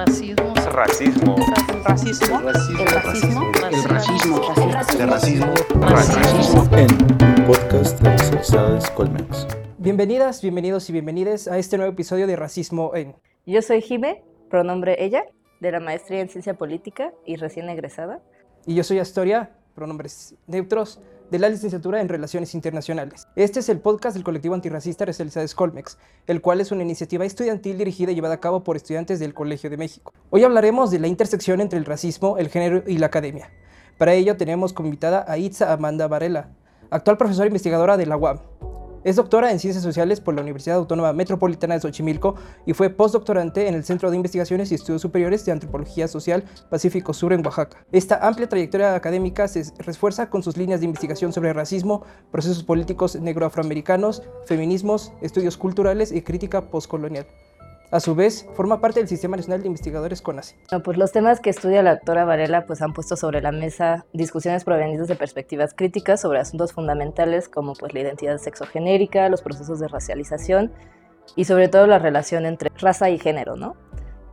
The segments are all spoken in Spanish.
Racismo. Racismo. Racismo. El racismo. El racismo. Racismo. Racismo. en podcast de Colmex. Bienvenidas, bienvenidos y bienvenides a este nuevo episodio de Racismo en. Yo soy Jime, pronombre ella, de la maestría en ciencia política y recién egresada. Y yo soy Astoria, pronombres neutros, de la licenciatura en Relaciones Internacionales. Este es el podcast del colectivo antirracista Racialidades Colmex, el cual es una iniciativa estudiantil dirigida y llevada a cabo por estudiantes del Colegio de México. Hoy hablaremos de la intersección entre el racismo, el género y la academia. Para ello tenemos como invitada a Itza Amanda Varela, actual profesora investigadora de la UAM. Es doctora en Ciencias Sociales por la Universidad Autónoma Metropolitana de Xochimilco y fue postdoctorante en el Centro de Investigaciones y Estudios Superiores de Antropología Social Pacífico Sur en Oaxaca. Esta amplia trayectoria académica se refuerza con sus líneas de investigación sobre racismo, procesos políticos negroafroamericanos, feminismos, estudios culturales y crítica postcolonial. A su vez, forma parte del Sistema Nacional de Investigadores CONACYT. Pues los temas que estudia la doctora Varela pues han puesto sobre la mesa discusiones provenientes de perspectivas críticas sobre asuntos fundamentales como pues la identidad sexogenérica, los procesos de racialización y sobre todo la relación entre raza y género, ¿no?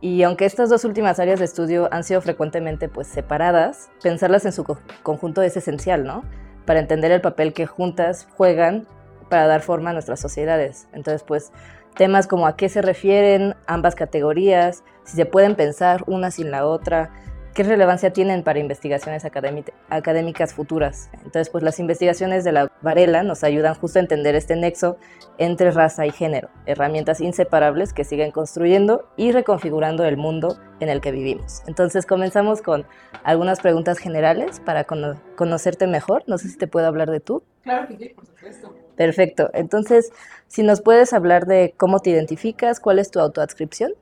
Y aunque estas dos últimas áreas de estudio han sido frecuentemente pues separadas, pensarlas en su co- conjunto es esencial, ¿no? Para entender el papel que juntas juegan para dar forma a nuestras sociedades. Entonces, pues temas como a qué se refieren ambas categorías, si se pueden pensar una sin la otra, qué relevancia tienen para investigaciones académi- académicas futuras. Entonces, pues las investigaciones de la Varela nos ayudan justo a entender este nexo entre raza y género, herramientas inseparables que siguen construyendo y reconfigurando el mundo en el que vivimos. Entonces, comenzamos con algunas preguntas generales para cono- conocerte mejor. No sé si te puedo hablar de tú. Claro que sí, por supuesto. Perfecto. Entonces, si nos puedes hablar de cómo te identificas, cuál es tu autoadscripción.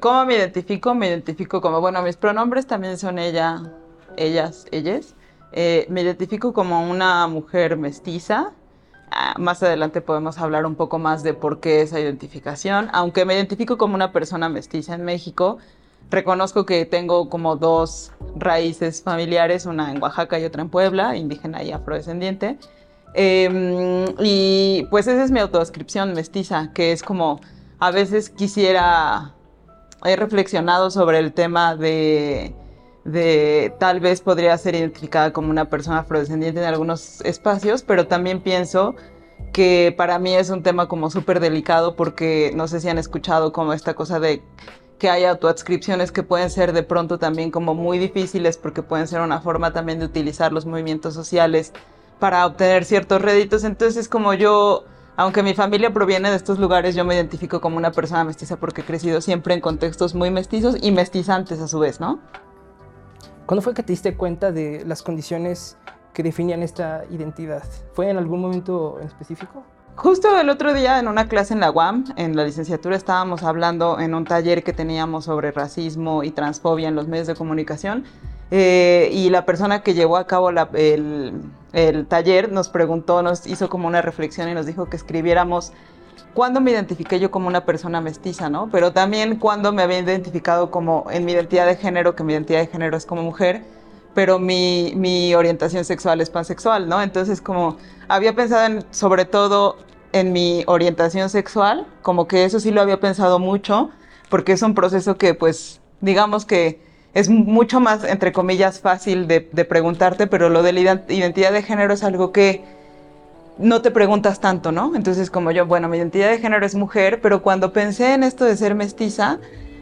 ¿Cómo me identifico? Me identifico como, bueno, mis pronombres también son ella, ellas, ellas. Eh, me identifico como una mujer mestiza. Ah, más adelante podemos hablar un poco más de por qué esa identificación. Aunque me identifico como una persona mestiza en México, reconozco que tengo como dos raíces familiares, una en Oaxaca y otra en Puebla, indígena y afrodescendiente. Eh, y pues esa es mi autodescripción mestiza, que es como a veces quisiera, he reflexionado sobre el tema de, de tal vez podría ser identificada como una persona afrodescendiente en algunos espacios, pero también pienso que para mí es un tema como súper delicado porque no sé si han escuchado como esta cosa de que hay autoadscripciones que pueden ser de pronto también como muy difíciles porque pueden ser una forma también de utilizar los movimientos sociales para obtener ciertos réditos. Entonces, como yo, aunque mi familia proviene de estos lugares, yo me identifico como una persona mestiza porque he crecido siempre en contextos muy mestizos y mestizantes a su vez, ¿no? ¿Cuándo fue que te diste cuenta de las condiciones que definían esta identidad? ¿Fue en algún momento en específico? Justo el otro día en una clase en la UAM, en la licenciatura, estábamos hablando en un taller que teníamos sobre racismo y transfobia en los medios de comunicación. Eh, y la persona que llevó a cabo la- el, el taller nos preguntó, nos hizo como una reflexión y nos dijo que escribiéramos cuándo me identifiqué yo como una persona mestiza, ¿no? Pero también cuándo me había identificado como en mi identidad de género, que mi identidad de género es como mujer, pero mi, mi orientación sexual es pansexual, ¿no? Entonces como había pensado en, sobre todo en mi orientación sexual, como que eso sí lo había pensado mucho, porque es un proceso que pues digamos que es mucho más, entre comillas, fácil de, de preguntarte, pero lo de la ident- identidad de género es algo que no te preguntas tanto, ¿no? Entonces como yo, bueno, mi identidad de género es mujer, pero cuando pensé en esto de ser mestiza,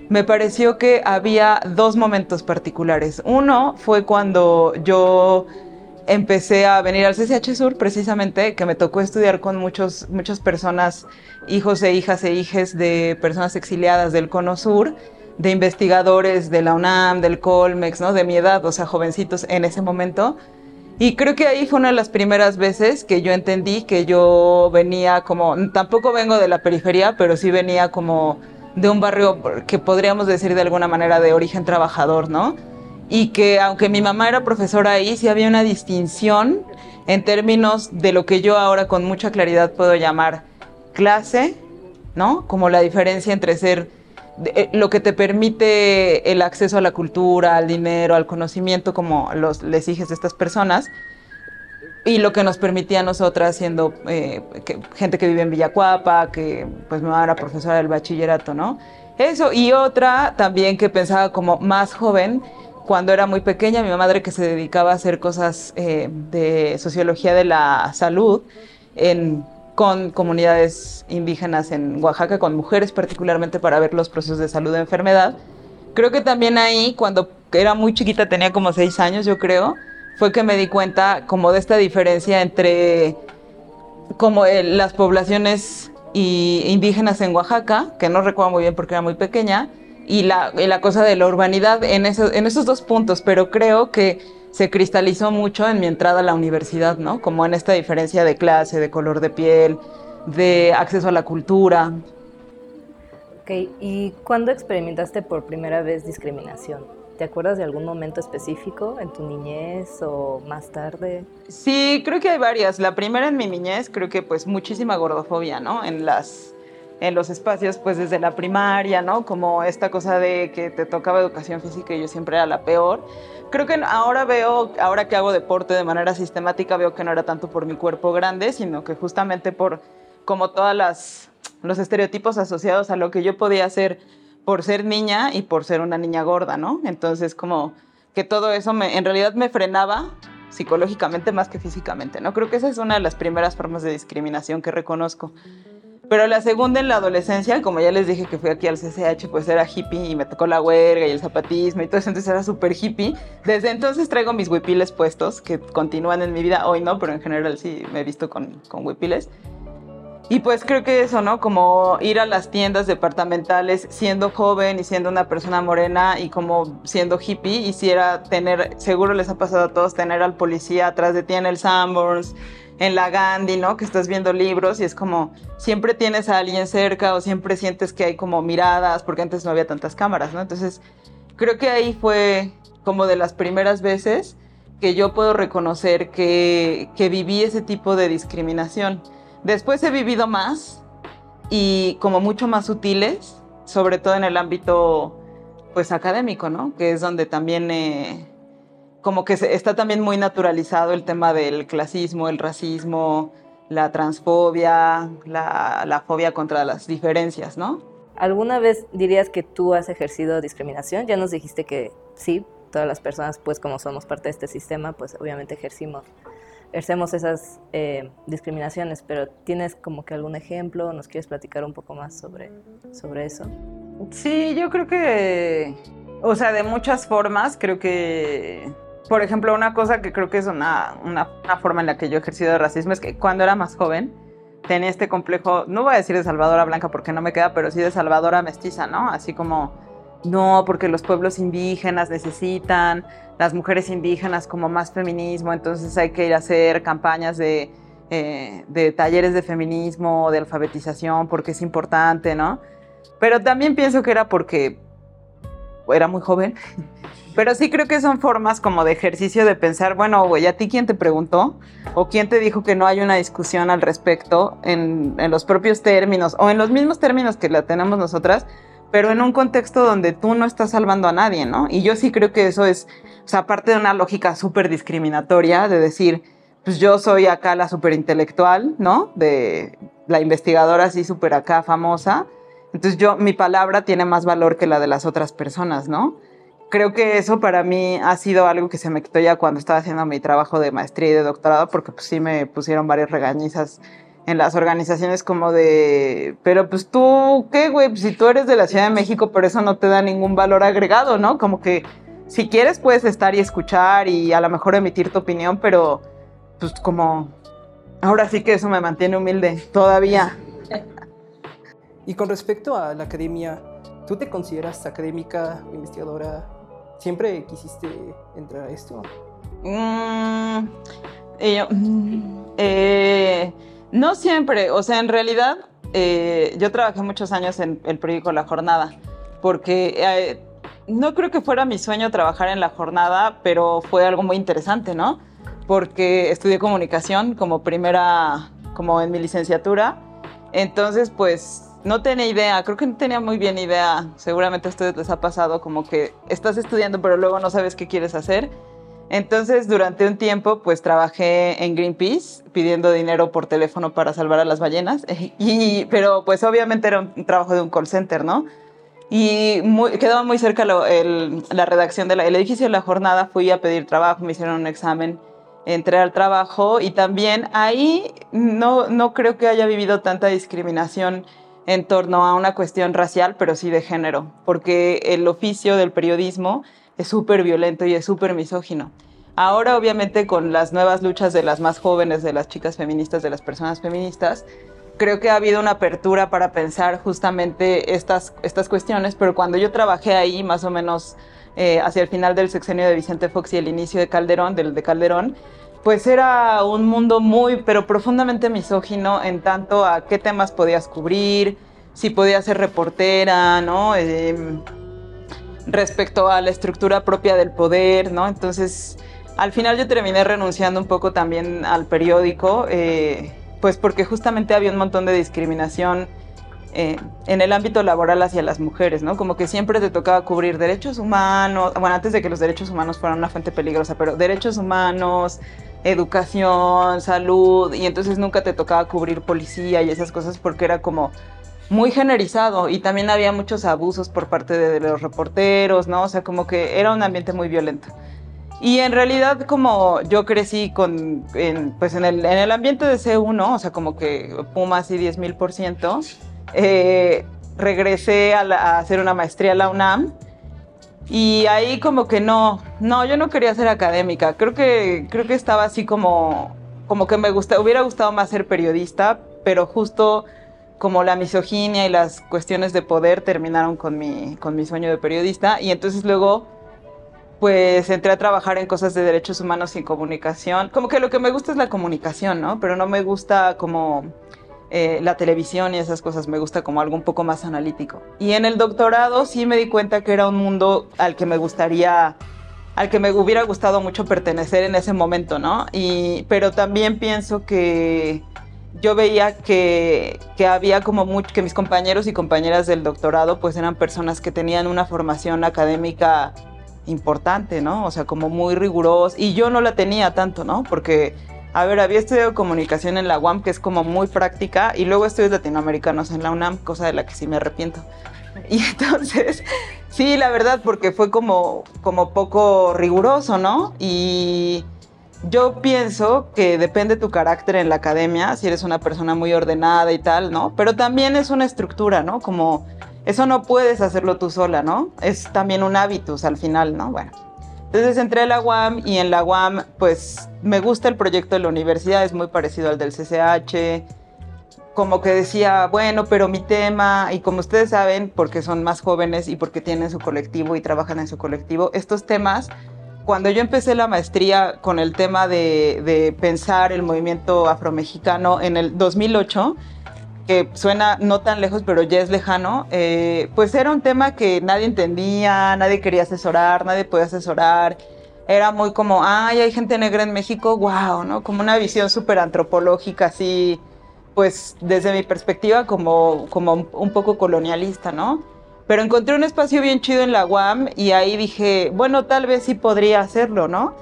me pareció que había dos momentos particulares. Uno fue cuando yo empecé a venir al CCH Sur, precisamente, que me tocó estudiar con muchos, muchas personas, hijos e hijas e hijes de personas exiliadas del Cono Sur, de investigadores de la UNAM, del Colmex, ¿no? De mi edad, o sea, jovencitos en ese momento. Y creo que ahí fue una de las primeras veces que yo entendí que yo venía como, tampoco vengo de la periferia, pero sí venía como de un barrio que podríamos decir de alguna manera de origen trabajador, ¿no? Y que aunque mi mamá era profesora ahí, sí había una distinción en términos de lo que yo ahora con mucha claridad puedo llamar clase, ¿no? Como la diferencia entre ser eh, lo que te permite el acceso a la cultura, al dinero, al conocimiento, como los les hijes de estas personas, y lo que nos permitía a nosotras siendo eh, gente que vive en Villacuapa, que pues mi mamá era profesora del bachillerato, ¿no? Eso, y otra también que pensaba como más joven, cuando era muy pequeña, mi madre que se dedicaba a hacer cosas eh, de sociología de la salud en, con comunidades indígenas en Oaxaca, con mujeres particularmente para ver los procesos de salud de enfermedad. Creo que también ahí, cuando era muy chiquita, tenía como seis años, yo creo, fue que me di cuenta como de esta diferencia entre como el- las poblaciones y- indígenas en Oaxaca, que no recuerdo muy bien porque era muy pequeña, y la, y la cosa de la urbanidad en, eso- en esos dos puntos, pero creo que se cristalizó mucho en mi entrada a la universidad, ¿no? Como en esta diferencia de clase, de color de piel, de acceso a la cultura. Ok, ¿y cuándo experimentaste por primera vez discriminación? ¿Te acuerdas de algún momento específico en tu niñez o más tarde? Sí, creo que hay varias. La primera en mi niñez, creo que pues muchísima gordofobia, ¿no? En las en los espacios pues desde la primaria, ¿no? Como esta cosa de que te tocaba educación física y yo siempre era la peor. Creo que ahora veo, ahora que hago deporte de manera sistemática, veo que no era tanto por mi cuerpo grande, sino que justamente por como todas las los estereotipos asociados a lo que yo podía hacer por ser niña y por ser una niña gorda, ¿no? Entonces como que todo eso me, en realidad me frenaba psicológicamente más que físicamente, ¿no? Creo que esa es una de las primeras formas de discriminación que reconozco. Pero la segunda en la adolescencia, como ya les dije que fui aquí al CCH, pues era hippie y me tocó la huelga y el zapatismo y todo eso, entonces era súper hippie. Desde entonces traigo mis huipiles puestos, que continúan en mi vida, hoy no, pero en general sí me he visto con, con huipiles. Y pues creo que eso, ¿no? Como ir a las tiendas departamentales siendo joven y siendo una persona morena y como siendo hippie, hiciera tener, seguro les ha pasado a todos, tener al policía atrás de ti en el Sanborns, en la Gandhi, ¿no? Que estás viendo libros y es como, siempre tienes a alguien cerca o siempre sientes que hay como miradas, porque antes no había tantas cámaras, ¿no? Entonces, creo que ahí fue como de las primeras veces que yo puedo reconocer que, que viví ese tipo de discriminación. Después he vivido más y como mucho más sutiles, sobre todo en el ámbito pues académico, ¿no? Que es donde también eh, como que está también muy naturalizado el tema del clasismo, el racismo, la transfobia, la, la fobia contra las diferencias, ¿no? ¿Alguna vez dirías que tú has ejercido discriminación? Ya nos dijiste que sí, todas las personas, pues como somos parte de este sistema, pues obviamente ejercimos, ejercemos esas eh, discriminaciones, pero ¿tienes como que algún ejemplo? ¿Nos quieres platicar un poco más sobre, sobre eso? Sí, yo creo que, o sea, de muchas formas, creo que, por ejemplo, una cosa que creo que es una, una, forma en la que yo he ejercido de racismo es que cuando era más joven tenía este complejo, no voy a decir de Salvadora Blanca porque no me queda, pero sí de Salvadora Mestiza, ¿no? Así como, no, porque los pueblos indígenas necesitan, las mujeres indígenas como más feminismo, entonces hay que ir a hacer campañas de, eh, de talleres de feminismo, de alfabetización, porque es importante, ¿no? Pero también pienso que era porque era muy joven. Pero sí creo que son formas como de ejercicio de pensar, bueno, güey, ¿a ti quién te preguntó? ¿O quién te dijo que no hay una discusión al respecto en, los propios términos o en los mismos términos que la tenemos nosotras, pero en un contexto donde tú no estás salvando a nadie, ¿no? Y yo sí creo que eso es, o sea, parte de una lógica súper discriminatoria de decir, pues yo soy acá la súper intelectual, ¿no? De la investigadora así súper acá famosa. Entonces yo, mi palabra tiene más valor que la de las otras personas, ¿no? Creo que eso para mí ha sido algo que se me quitó ya cuando estaba haciendo mi trabajo de maestría y de doctorado, porque pues sí me pusieron varias regañizas en las organizaciones como de, pero pues tú, ¿qué, güey? Pues si tú eres de la Ciudad de México, pero eso no te da ningún valor agregado, ¿no? Como que si quieres puedes estar y escuchar y a lo mejor emitir tu opinión, pero pues como, ahora sí que eso me mantiene humilde, todavía. Y con respecto a la academia, ¿tú te consideras académica, investigadora? ¿Siempre quisiste entrar a esto? Mm, yo, mm, eh, no siempre, o sea, en realidad eh, yo trabajé muchos años en el periódico La Jornada, porque eh, no creo que fuera mi sueño trabajar en La Jornada, pero fue algo muy interesante, ¿no? Porque estudié comunicación como primera, como en mi licenciatura, entonces pues no tenía idea, creo que no tenía muy bien idea, seguramente a ustedes ha pasado como que estás estudiando pero luego no sabes qué quieres hacer. Entonces, durante un tiempo, pues trabajé en Greenpeace pidiendo dinero por teléfono para salvar a las ballenas. Y, pero, pues obviamente era un trabajo de un call center, ¿no? Y quedaba muy cerca lo- la redacción del edificio de la jornada. Fui a pedir trabajo, me hicieron un examen, entré al trabajo y también ahí no, no creo que haya vivido tanta discriminación en torno a una cuestión racial, pero sí de género, porque el oficio del periodismo es súper violento y es súper misógino. Ahora, obviamente, con las nuevas luchas de las más jóvenes, de las chicas feministas, de las personas feministas, creo que ha habido una apertura para pensar justamente estas, estas cuestiones, pero cuando yo trabajé ahí, más o menos eh, hacia el final del sexenio de Vicente Fox y el inicio de Calderón, del de Calderón, pues era un mundo muy, pero profundamente misógino en tanto a qué temas podías cubrir, si podías ser reportera, ¿no? Em, respecto a la estructura propia del poder, ¿no? Entonces, al final yo terminé renunciando un poco también al periódico, eh, pues porque justamente había un montón de discriminación eh, en el ámbito laboral hacia las mujeres, ¿no? Como que siempre te tocaba cubrir derechos humanos, bueno, antes de que los derechos humanos fueran una fuente peligrosa, pero derechos humanos, educación, salud, y entonces nunca te tocaba cubrir policía y esas cosas porque era como muy generalizado y también había muchos abusos por parte de los reporteros, ¿no? O sea, como que era un ambiente muy violento. Y en realidad como yo crecí con, en, pues en el, en el ambiente de C1, o sea, como que Pumas y 10 mil por ciento, eh, regresé a, la- a hacer una maestría a la UNAM y ahí como que no, no, yo no quería ser académica, creo que, creo que estaba así como, como que me gusta, hubiera gustado más ser periodista, pero justo como la misoginia y las cuestiones de poder terminaron con mi, con mi sueño de periodista y entonces luego pues entré a trabajar en cosas de derechos humanos y comunicación. Como que lo que me gusta es la comunicación, ¿no? Pero no me gusta como eh, la televisión y esas cosas, me gusta como algo un poco más analítico. Y en el doctorado sí me di cuenta que era un mundo al que me gustaría, al que me hubiera gustado mucho pertenecer en ese momento, ¿no? Y, pero también pienso que yo veía que, que había como mucho, que mis compañeros y compañeras del doctorado pues eran personas que tenían una formación académica importante, ¿no? O sea, como muy rigurosa. Y yo no la tenía tanto, ¿no? Porque, a ver, había estudiado comunicación en la UAM, que es como muy práctica, y luego estudios latinoamericanos en la UNAM, cosa de la que sí me arrepiento. Y entonces, sí, la verdad, porque fue como, como poco riguroso, ¿no? Y yo pienso que depende tu carácter en la academia, si eres una persona muy ordenada y tal, ¿no? Pero también es una estructura, ¿no? Como eso no puedes hacerlo tú sola, ¿no? Es también un hábitus al final, ¿no? Bueno. Entonces entré a la UAM y en la UAM pues me gusta el proyecto de la universidad, es muy parecido al del CCH. Como que decía, bueno, pero mi tema, y como ustedes saben, porque son más jóvenes y porque tienen su colectivo y trabajan en su colectivo, estos temas, cuando yo empecé la maestría con el tema de, de pensar el movimiento afromexicano en el 2008, que suena no tan lejos, pero ya es lejano, eh, pues era un tema que nadie entendía, nadie quería asesorar, nadie podía asesorar. Era muy como, ay, hay gente negra en México, wow, ¿no? Como una visión súper antropológica, así, pues desde mi perspectiva, como, como un poco colonialista, ¿no? Pero encontré un espacio bien chido en la UAM y ahí dije, bueno, tal vez sí podría hacerlo, ¿no?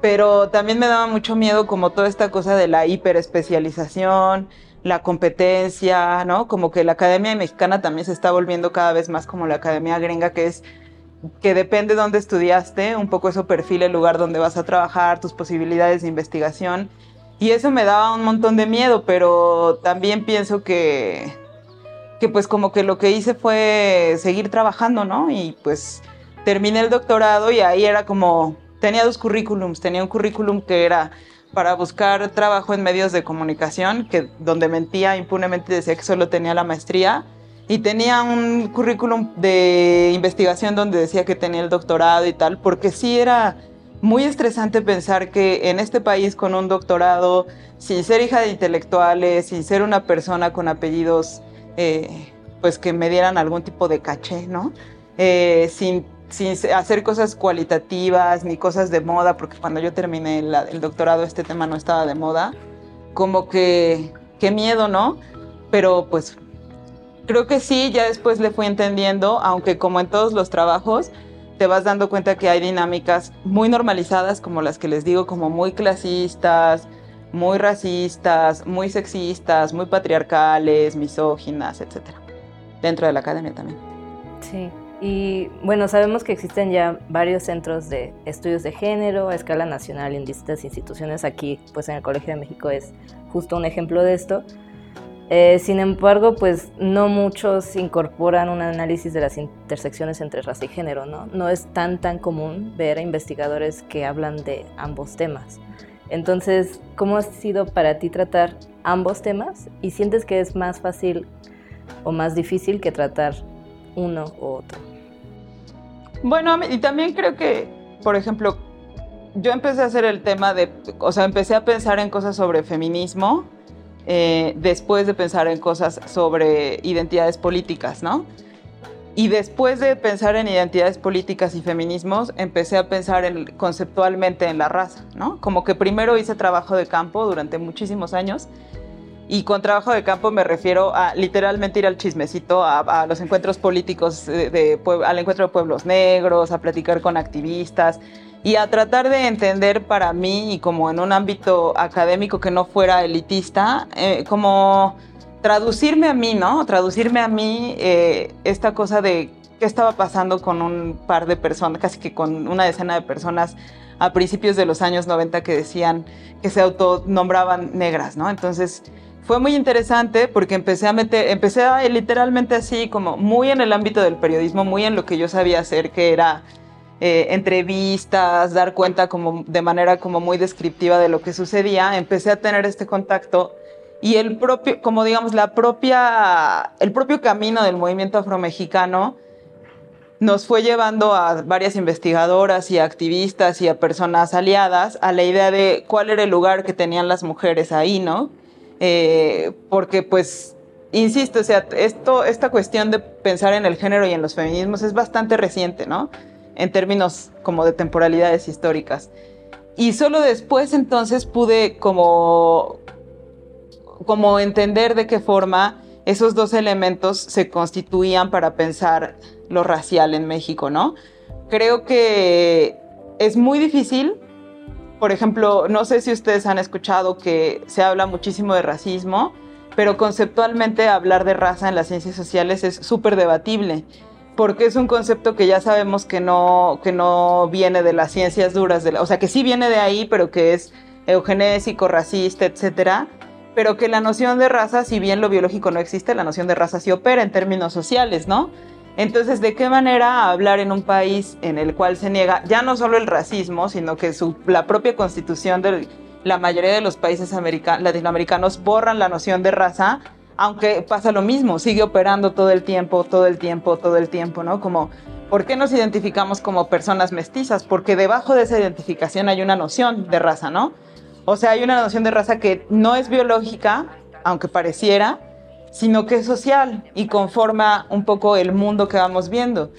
Pero también me daba mucho miedo como toda esta cosa de la hiperespecialización, la competencia, ¿no? Como que la academia mexicana también se está volviendo cada vez más como la academia gringa, que es que depende de dónde estudiaste, un poco eso perfila el lugar donde vas a trabajar, tus posibilidades de investigación. Y eso me daba un montón de miedo, pero también pienso que, que pues como que lo que hice fue seguir trabajando, ¿no? Y pues terminé el doctorado y ahí era como, tenía dos currículums, tenía un currículum que era para buscar trabajo en medios de comunicación, que donde mentía impunemente decía que solo tenía la maestría, y tenía un currículum de investigación donde decía que tenía el doctorado y tal, porque sí era muy estresante pensar que en este país con un doctorado, sin ser hija de intelectuales, sin ser una persona con apellidos, eh, pues que me dieran algún tipo de caché, ¿no? Eh, sin, sin hacer cosas cualitativas ni cosas de moda, porque cuando yo terminé la- el doctorado este tema no estaba de moda, como que, qué miedo, ¿no? Pero pues creo que sí, ya después le fui entendiendo, aunque como en todos los trabajos, te vas dando cuenta que hay dinámicas muy normalizadas, como las que les digo, como muy clasistas, muy racistas, muy sexistas, muy patriarcales, misóginas, etc. Dentro de la academia también. Sí, y bueno, sabemos que existen ya varios centros de estudios de género a escala nacional en distintas instituciones. Aquí, pues en el Colegio de México es justo un ejemplo de esto. Eh, sin embargo, pues no muchos incorporan un análisis de las intersecciones entre raza y género, ¿no? No es tan tan común ver a investigadores que hablan de ambos temas. Entonces, ¿cómo ha sido para ti tratar ambos temas? ¿Y sientes que es más fácil o más difícil que tratar uno u otro? Bueno, y también creo que, por ejemplo, yo empecé a hacer el tema de, o sea, empecé a pensar en cosas sobre feminismo eh, después de pensar en cosas sobre identidades políticas, ¿no? Y después de pensar en identidades políticas y feminismos, empecé a pensar en, conceptualmente en la raza, ¿no? Como que primero hice trabajo de campo durante muchísimos años. Y con trabajo de campo me refiero a literalmente ir al chismecito, a, los encuentros políticos, de, al encuentro de pueblos negros, a platicar con activistas, y a tratar de entender para mí y como en un ámbito académico que no fuera elitista, eh, como traducirme a mí, ¿no? Traducirme a mí eh, esta cosa de qué estaba pasando con un par de personas, casi que con una decena de personas a principios de los años 90 que decían que se autonombraban negras, ¿no? Entonces fue muy interesante porque empecé a meter, empecé a, literalmente así como muy en el ámbito del periodismo, muy en lo que yo sabía hacer, que era eh, entrevistas, dar cuenta como de manera como muy descriptiva de lo que sucedía, empecé a tener este contacto y el propio, como digamos, la propia, el propio camino del movimiento afromexicano nos fue llevando a varias investigadoras y activistas y a personas aliadas a la idea de cuál era el lugar que tenían las mujeres ahí, ¿no? Eh, porque pues, insisto, o sea, esto, esta cuestión de pensar en el género y en los feminismos es bastante reciente, ¿no? en términos como de temporalidades históricas. Y solo después entonces pude como, como entender de qué forma esos dos elementos se constituían para pensar lo racial en México, ¿no? Creo que es muy difícil. Por ejemplo, no sé si ustedes han escuchado que se habla muchísimo de racismo, pero conceptualmente hablar de raza en las ciencias sociales es súper debatible porque es un concepto que ya sabemos que no, que no viene de las ciencias duras, de o sea, que sí viene de ahí, pero que es eugenésico, racista, etcétera, pero que la noción de raza, si bien lo biológico no existe, la noción de raza sí opera en términos sociales, ¿no? Entonces, ¿de qué manera hablar en un país en el cual se niega ya no solo el racismo, sino que la propia constitución de la mayoría de los países latinoamericanos borran la noción de raza? aunque pasa lo mismo, sigue operando todo el tiempo, todo el tiempo, todo el tiempo, ¿no? Como, ¿por qué nos identificamos como personas mestizas? Porque debajo de esa identificación hay una noción de raza, ¿no? O sea, hay una noción de raza que no es biológica, aunque pareciera, sino que es social y conforma un poco el mundo que vamos viendo.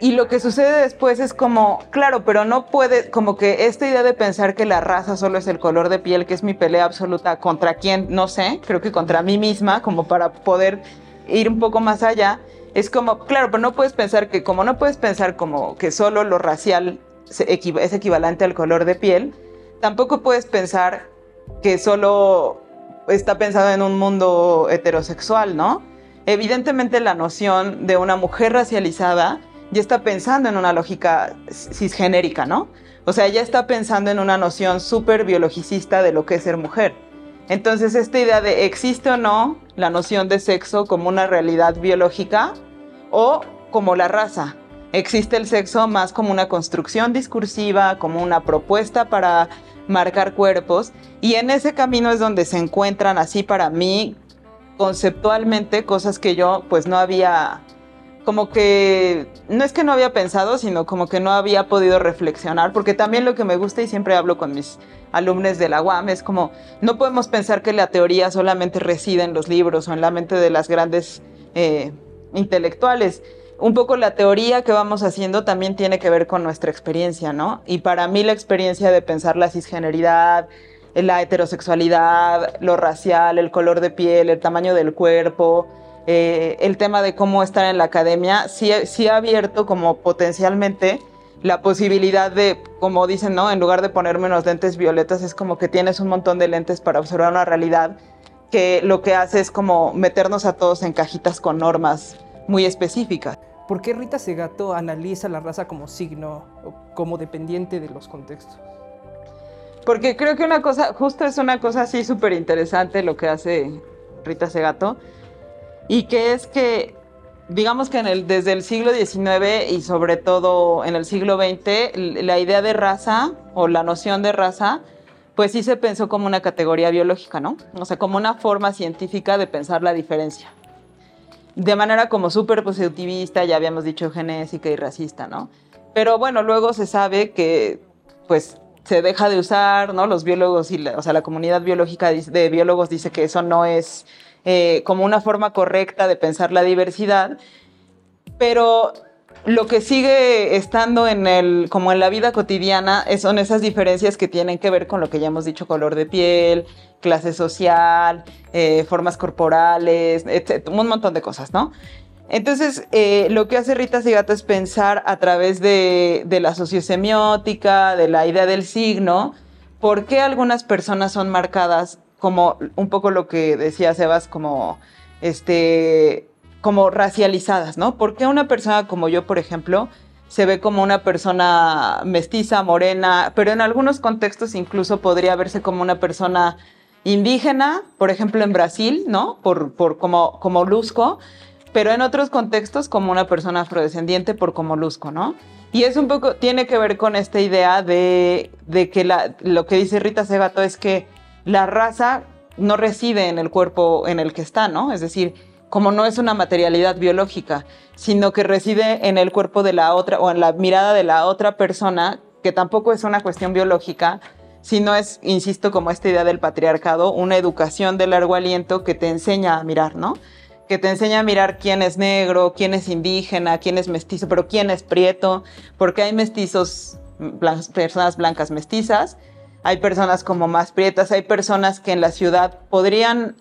Y lo que sucede después es como, claro, pero no puede, como que esta idea de pensar que la raza solo es el color de piel, que es mi pelea absoluta contra quién, no sé, creo que contra mí misma, como para poder ir un poco más allá, es como, claro, pero no puedes pensar que, como no puedes pensar como que solo lo racial es equivalente al color de piel, tampoco puedes pensar que solo está pensado en un mundo heterosexual, ¿no? Evidentemente la noción de una mujer racializada ya está pensando en una lógica cisgenérica, ¿no? O sea, ya está pensando en una noción súper biologicista de lo que es ser mujer. Entonces, esta idea de existe o no la noción de sexo como una realidad biológica o como la raza. Existe el sexo más como una construcción discursiva, como una propuesta para marcar cuerpos. Y en ese camino es donde se encuentran así para mí conceptualmente cosas que yo pues no había como que no es que no había pensado, sino como que no había podido reflexionar, porque también lo que me gusta y siempre hablo con mis alumnos de la UAM es como no podemos pensar que la teoría solamente reside en los libros o en la mente de las grandes eh, intelectuales. Un poco la teoría que vamos haciendo también tiene que ver con nuestra experiencia, ¿no? Y para mí la experiencia de pensar la cisgeneridad, la heterosexualidad, lo racial, el color de piel, el tamaño del cuerpo, eh, el tema de cómo estar en la academia, sí, sí ha abierto como potencialmente la posibilidad de, como dicen, ¿no? En lugar de ponerme unos lentes violetas, es como que tienes un montón de lentes para observar una realidad que lo que hace es como meternos a todos en cajitas con normas muy específicas. ¿Por qué Rita Segato analiza la raza como signo como dependiente de los contextos? Porque creo que una cosa, justo es una cosa así súper interesante lo que hace Rita Segato, y que es que, digamos que en el, desde el siglo XIX y sobre todo en el siglo XX, la idea de raza o la noción de raza, pues sí se pensó como una categoría biológica, ¿no? O sea, como una forma científica de pensar la diferencia. De manera como súper positivista, ya habíamos dicho genésica y racista, ¿no? Pero bueno, luego se sabe que, pues, se deja de usar, ¿no? Los biólogos y la, o sea, la comunidad biológica de biólogos dice que eso no es eh, como una forma correcta de pensar la diversidad, pero lo que sigue estando en el, como en la vida cotidiana son esas diferencias que tienen que ver con lo que ya hemos dicho, color de piel, clase social, eh, formas corporales, etc., un montón de cosas, ¿no? Entonces, eh, lo que hace Rita Segato es pensar a través de, de, la sociosemiótica, de la idea del signo, por qué algunas personas son marcadas como un poco lo que decía Sebas, como este, como racializadas, ¿no? ¿Por qué una persona como yo, por ejemplo, se ve como una persona mestiza, morena, pero en algunos contextos incluso podría verse como una persona indígena, por ejemplo en Brasil, ¿no? Por, por como, como pero en otros contextos como una persona afrodescendiente por como luzco, ¿no? Y es un poco, tiene que ver con esta idea de, de que la, lo que dice Rita Segato es que la raza no reside en el cuerpo en el que está, ¿no? Es decir, como no es una materialidad biológica, sino que reside en el cuerpo de la otra o en la mirada de la otra persona, que tampoco es una cuestión biológica, sino es, insisto, como esta idea del patriarcado, una educación de largo aliento que te enseña a mirar, ¿no? Que te enseña a mirar quién es negro, quién es indígena, quién es mestizo, pero quién es prieto, porque hay mestizos, personas blancas mestizas, hay personas como más prietas, hay personas que en la ciudad podrían,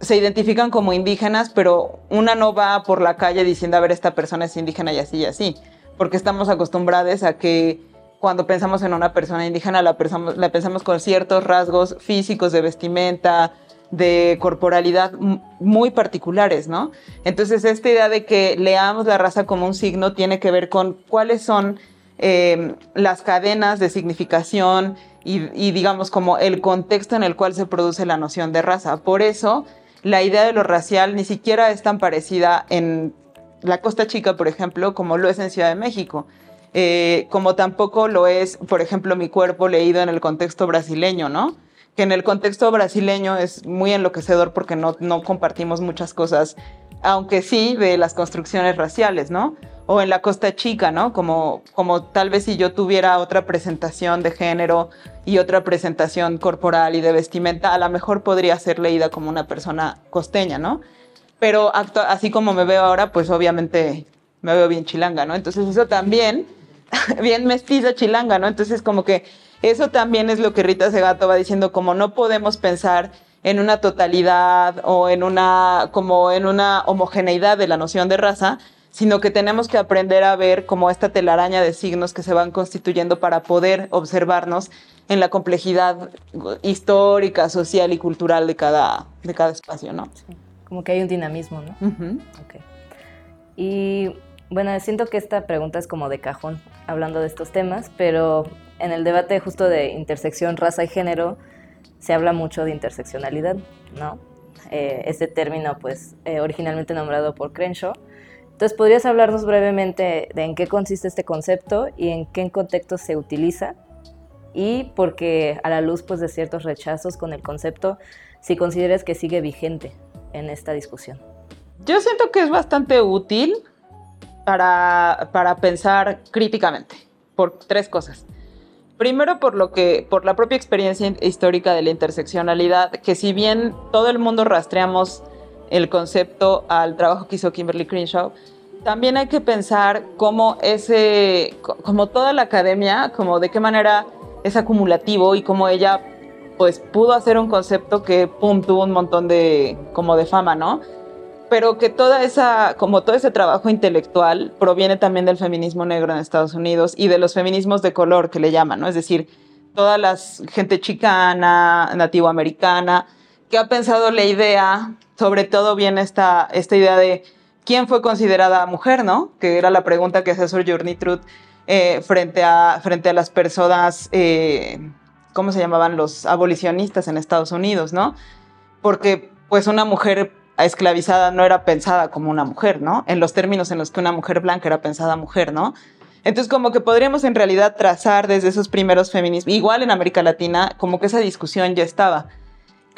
se identifican como indígenas, pero una no va por la calle diciendo, a ver, esta persona es indígena y así y así, porque estamos acostumbrados a que cuando pensamos en una persona indígena la pensamos, con ciertos rasgos físicos de vestimenta, de corporalidad muy particulares, ¿no? Entonces, esta idea de que leamos la raza como un signo tiene que ver con cuáles son eh, las cadenas de significación y, digamos como el contexto en el cual se produce la noción de raza. Por eso la idea de lo racial ni siquiera es tan parecida en la Costa Chica, por ejemplo, como lo es en Ciudad de México. Eh, como tampoco lo es, por ejemplo, mi cuerpo leído en el contexto brasileño, ¿no? Que en el contexto brasileño es muy enloquecedor porque no, no compartimos muchas cosas, aunque sí de las construcciones raciales, ¿no? O en la Costa Chica, ¿no? Como, como tal vez si yo tuviera otra presentación de género y otra presentación corporal y de vestimenta, a lo mejor podría ser leída como una persona costeña, ¿no? Pero así como me veo ahora, pues obviamente me veo bien chilanga, ¿no? Entonces eso también, bien mestiza chilanga, ¿no? Entonces como que eso también es lo que Rita Segato va diciendo, como no podemos pensar en una totalidad o en una, como en una homogeneidad de la noción de raza, sino que tenemos que aprender a ver como esta telaraña de signos que se van constituyendo para poder observarnos en la complejidad histórica, social y cultural de cada, de cada espacio, ¿no? Como que hay un dinamismo, ¿no? okay. Y bueno, siento que esta pregunta es como de cajón, hablando de estos temas, pero en el debate justo de intersección, raza y género, se habla mucho de interseccionalidad, ¿no? Eh, este término, pues, eh, originalmente nombrado por Crenshaw, entonces, ¿podrías hablarnos brevemente de en qué consiste este concepto y en qué contexto se utiliza? Y porque a la luz pues, de ciertos rechazos con el concepto, si consideras que sigue vigente en esta discusión. Yo siento que es bastante útil para, para pensar críticamente, por tres cosas. Primero, por lo que, por la propia experiencia histórica de la interseccionalidad, que si bien todo el mundo rastreamos el concepto al trabajo que hizo Kimberly Crenshaw, también hay que pensar cómo ese, como toda la academia, como de qué manera es acumulativo y cómo ella pues pudo hacer un concepto que pum tuvo un montón de como de fama, ¿no? Pero que toda esa como todo ese trabajo intelectual proviene también del feminismo negro en Estados Unidos y de los feminismos de color que le llaman, ¿no? Es decir, toda la gente chicana, nativoamericana que ha pensado la idea, sobre todo viene esta, esta idea de quién fue considerada mujer, ¿no? Que era la pregunta que hacía Sir Journey Truth eh, frente, a, frente a las personas, eh, ¿cómo se llamaban? Los abolicionistas en Estados Unidos, ¿no? Porque pues una mujer esclavizada no era pensada como una mujer, ¿no? En los términos en los que una mujer blanca era pensada mujer, ¿no? Entonces, como que podríamos en realidad trazar desde esos primeros feminismos, igual en América Latina, como que esa discusión ya estaba.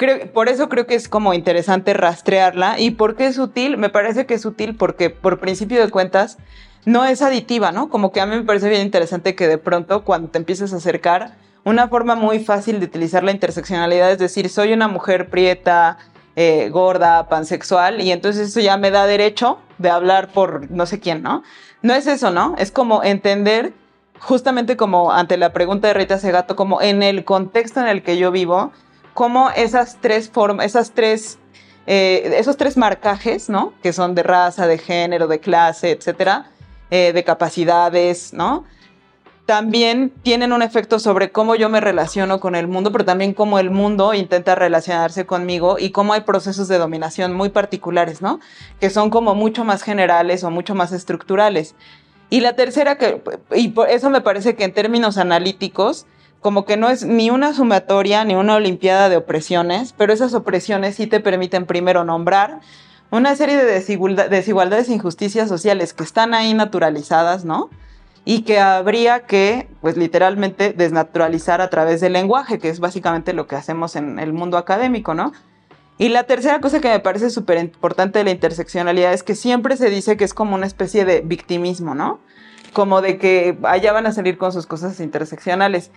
Creo, por eso creo que es como interesante rastrearla. ¿Y por qué es útil? Me parece que es útil porque, por principio de cuentas, no es aditiva, ¿no? Como que a mí me parece bien interesante que de pronto, cuando te empieces a acercar, una forma muy fácil de utilizar la interseccionalidad es decir, soy una mujer prieta, eh, gorda, pansexual, y entonces eso ya me da derecho de hablar por no sé quién, ¿no? No es eso, ¿no? Es como entender, justamente como ante la pregunta de Rita Segato, como en el contexto en el que yo vivo, cómo esas tres formas, tres, eh, esos tres marcajes, ¿no? Que son de raza, de género, de clase, etcétera, eh, de capacidades, ¿no? También tienen un efecto sobre cómo yo me relaciono con el mundo, pero también cómo el mundo intenta relacionarse conmigo y cómo hay procesos de dominación muy particulares, ¿no? Que son como mucho más generales o mucho más estructurales. Y la tercera, que, y por eso me parece que en términos analíticos, como que no es ni una sumatoria ni una olimpiada de opresiones, pero esas opresiones sí te permiten primero nombrar una serie de desigualdades e injusticias sociales que están ahí naturalizadas, ¿no? Y que habría que, pues literalmente, desnaturalizar a través del lenguaje, que es básicamente lo que hacemos en el mundo académico, ¿no? Y la tercera cosa que me parece súper importante de la interseccionalidad es que siempre se dice que es como una especie de victimismo, ¿no? Como de que allá van a salir con sus cosas interseccionales.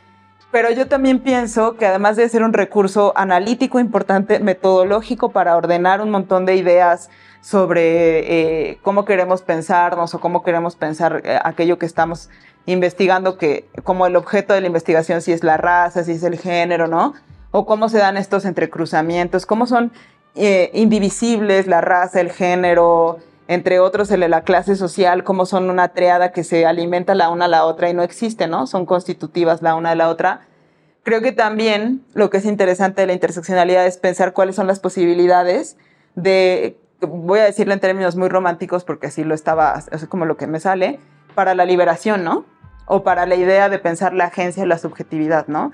Pero yo también pienso que además de ser un recurso analítico importante, metodológico para ordenar un montón de ideas sobre eh, cómo queremos pensarnos o cómo queremos pensar eh, aquello que estamos investigando, que como el objeto de la investigación, si es la raza, si es el género, ¿no? O cómo se dan estos entrecruzamientos, cómo son eh, indivisibles la raza, el género, entre otros el de la clase social, como son una triada que se alimenta la una a la otra y no existe, ¿no? Son constitutivas la una de la otra. Creo que también lo que es interesante de la interseccionalidad es pensar cuáles son las posibilidades de, voy a decirlo en términos muy románticos porque así lo estaba, es como lo que me sale, para la liberación, ¿no? O para la idea de pensar la agencia y la subjetividad, ¿no?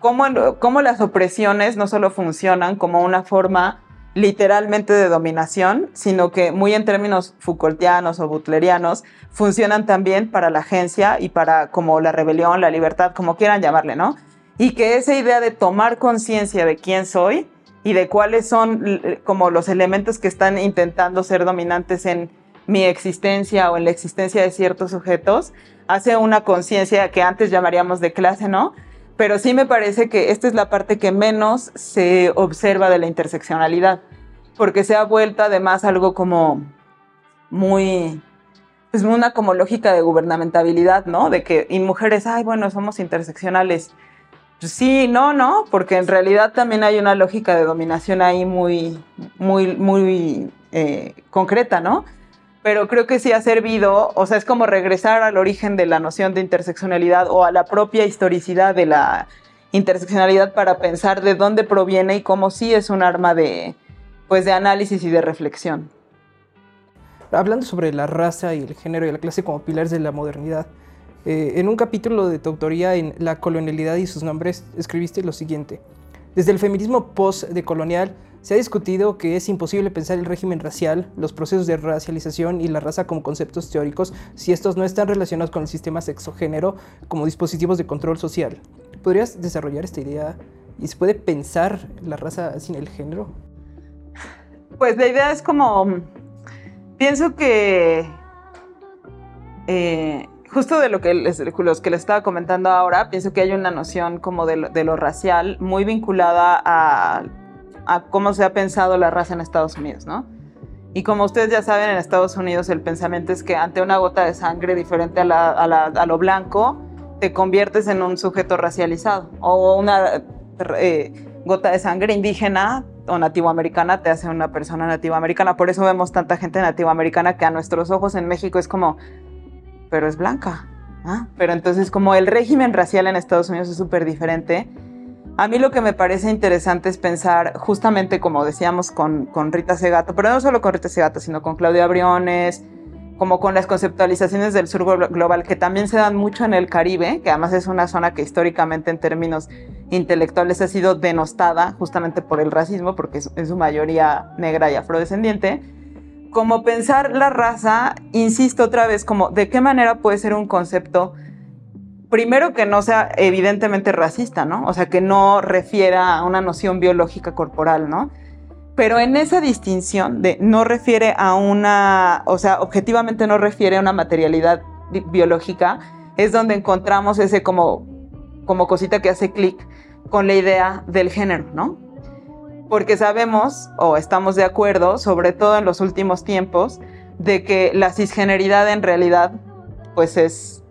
Cómo, cómo las opresiones no solo funcionan como una forma literalmente de dominación, sino que muy en términos Foucaultianos o butlerianos, funcionan también para la agencia y para como la rebelión, la libertad, como quieran llamarle, ¿no? Y que esa idea de tomar conciencia de quién soy y de cuáles son como los elementos que están intentando ser dominantes en mi existencia o en la existencia de ciertos sujetos, hace una conciencia que antes llamaríamos de clase, ¿no? Pero sí me parece que esta es la parte que menos se observa de la interseccionalidad, porque se ha vuelto además algo como muy, pues una como lógica de gubernamentabilidad, ¿no? De que y mujeres, ay, bueno, somos interseccionales. Pues sí, no, no, porque en realidad también hay una lógica de dominación ahí muy, muy, muy eh, concreta, ¿no? Pero creo que sí ha servido, o sea, es como regresar al origen de la noción de interseccionalidad o a la propia historicidad de la interseccionalidad para pensar de dónde proviene y cómo sí es un arma de, pues, de análisis y de reflexión. Hablando sobre la raza y el género y la clase como pilares de la modernidad, eh, en un capítulo de tu autoría en La colonialidad y sus nombres escribiste lo siguiente. Desde el feminismo post-decolonial se ha discutido que es imposible pensar el régimen racial, los procesos de racialización y la raza como conceptos teóricos si estos no están relacionados con el sistema sexogénero como dispositivos de control social. ¿Podrías desarrollar esta idea? ¿Y se puede pensar la raza sin el género? Pues la idea es como, pienso que eh, justo de lo que les, los que les estaba comentando ahora, pienso que hay una noción como de lo racial muy vinculada a a cómo se ha pensado la raza en Estados Unidos, ¿no? Y como ustedes ya saben, en Estados Unidos el pensamiento es que ante una gota de sangre diferente a, lo blanco, te conviertes en un sujeto racializado. O una eh, gota de sangre indígena o nativoamericana te hace una persona nativoamericana. Por eso vemos tanta gente nativoamericana que a nuestros ojos en México es como, pero es blanca. ¿ah? Pero entonces como el régimen racial en Estados Unidos es súper diferente, A mí lo que me parece interesante es pensar, justamente como decíamos con, con Rita Segato, pero no solo con Rita Segato, sino con Claudia Briones, como con las conceptualizaciones del sur glo- global, que también se dan mucho en el Caribe, que además es una zona que históricamente en términos intelectuales ha sido denostada justamente por el racismo, porque es en su mayoría negra y afrodescendiente. Como pensar la raza, insisto otra vez, como de qué manera puede ser un concepto primero que no sea evidentemente racista, ¿no? O sea, que no refiera a una noción biológica corporal, ¿no? Pero en esa distinción de no refiere a una, o sea, objetivamente no refiere a una materialidad bi- biológica, es donde encontramos ese como, como cosita que hace clic con la idea del género, ¿no? Porque sabemos, o estamos de acuerdo, sobre todo en los últimos tiempos, de que la cisgeneridad en realidad, pues es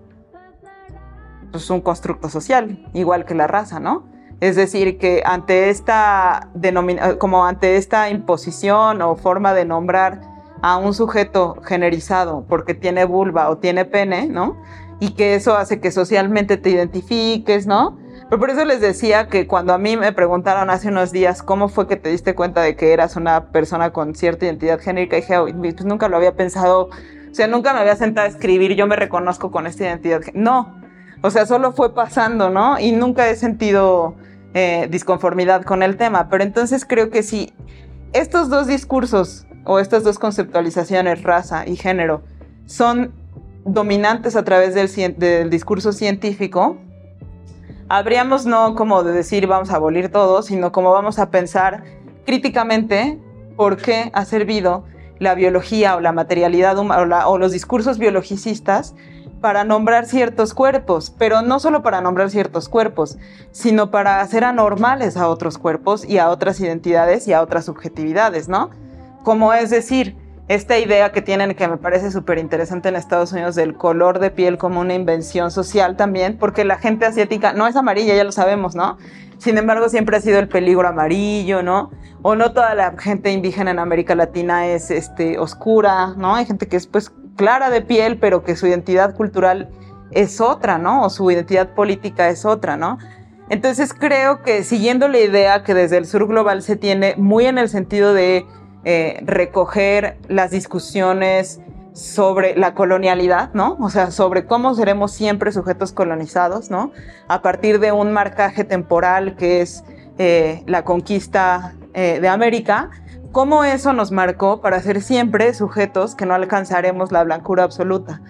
pues, un constructo social, igual que la raza, ¿no? Es decir, que ante esta como ante esta imposición o forma de nombrar a un sujeto generizado porque tiene vulva o tiene pene, ¿no? Y que eso hace que socialmente te identifiques, ¿no? Pero por eso les decía que cuando a mí me preguntaron hace unos días cómo fue que te diste cuenta de que eras una persona con cierta identidad genérica, dije, "Uy, pues nunca lo había pensado, o sea, nunca me había sentado a escribir, yo me reconozco con esta identidad. gen-". No, o sea, solo fue pasando, ¿no? Y nunca he sentido eh, disconformidad con el tema. Pero entonces creo que si estos dos discursos o estas dos conceptualizaciones, raza y género, son dominantes a través del, discurso científico, habríamos no como de decir vamos a abolir todo, sino como vamos a pensar críticamente por qué ha servido la biología o la materialidad o, o los discursos biologicistas para nombrar ciertos cuerpos, pero no solo para nombrar ciertos cuerpos, sino para hacer anormales a otros cuerpos y a otras identidades y a otras subjetividades, ¿no? Como es decir, esta idea que tienen que me parece súper interesante en Estados Unidos del color de piel como una invención social también, porque la gente asiática no es amarilla, ya lo sabemos, ¿no? Sin embargo, siempre ha sido el peligro amarillo, ¿no? O no toda la gente indígena en América Latina es este, oscura, ¿no? Hay gente que es pues clara de piel, pero que su identidad cultural es otra, ¿no? O su identidad política es otra, ¿no? Entonces creo que siguiendo la idea que desde el sur global se tiene muy en el sentido de eh, recoger las discusiones sobre la colonialidad, ¿no? O sea, sobre cómo seremos siempre sujetos colonizados, ¿no? A partir de un marcaje temporal que es eh, la conquista eh, de América, cómo eso nos marcó para ser siempre sujetos que no alcanzaremos la blancura absoluta.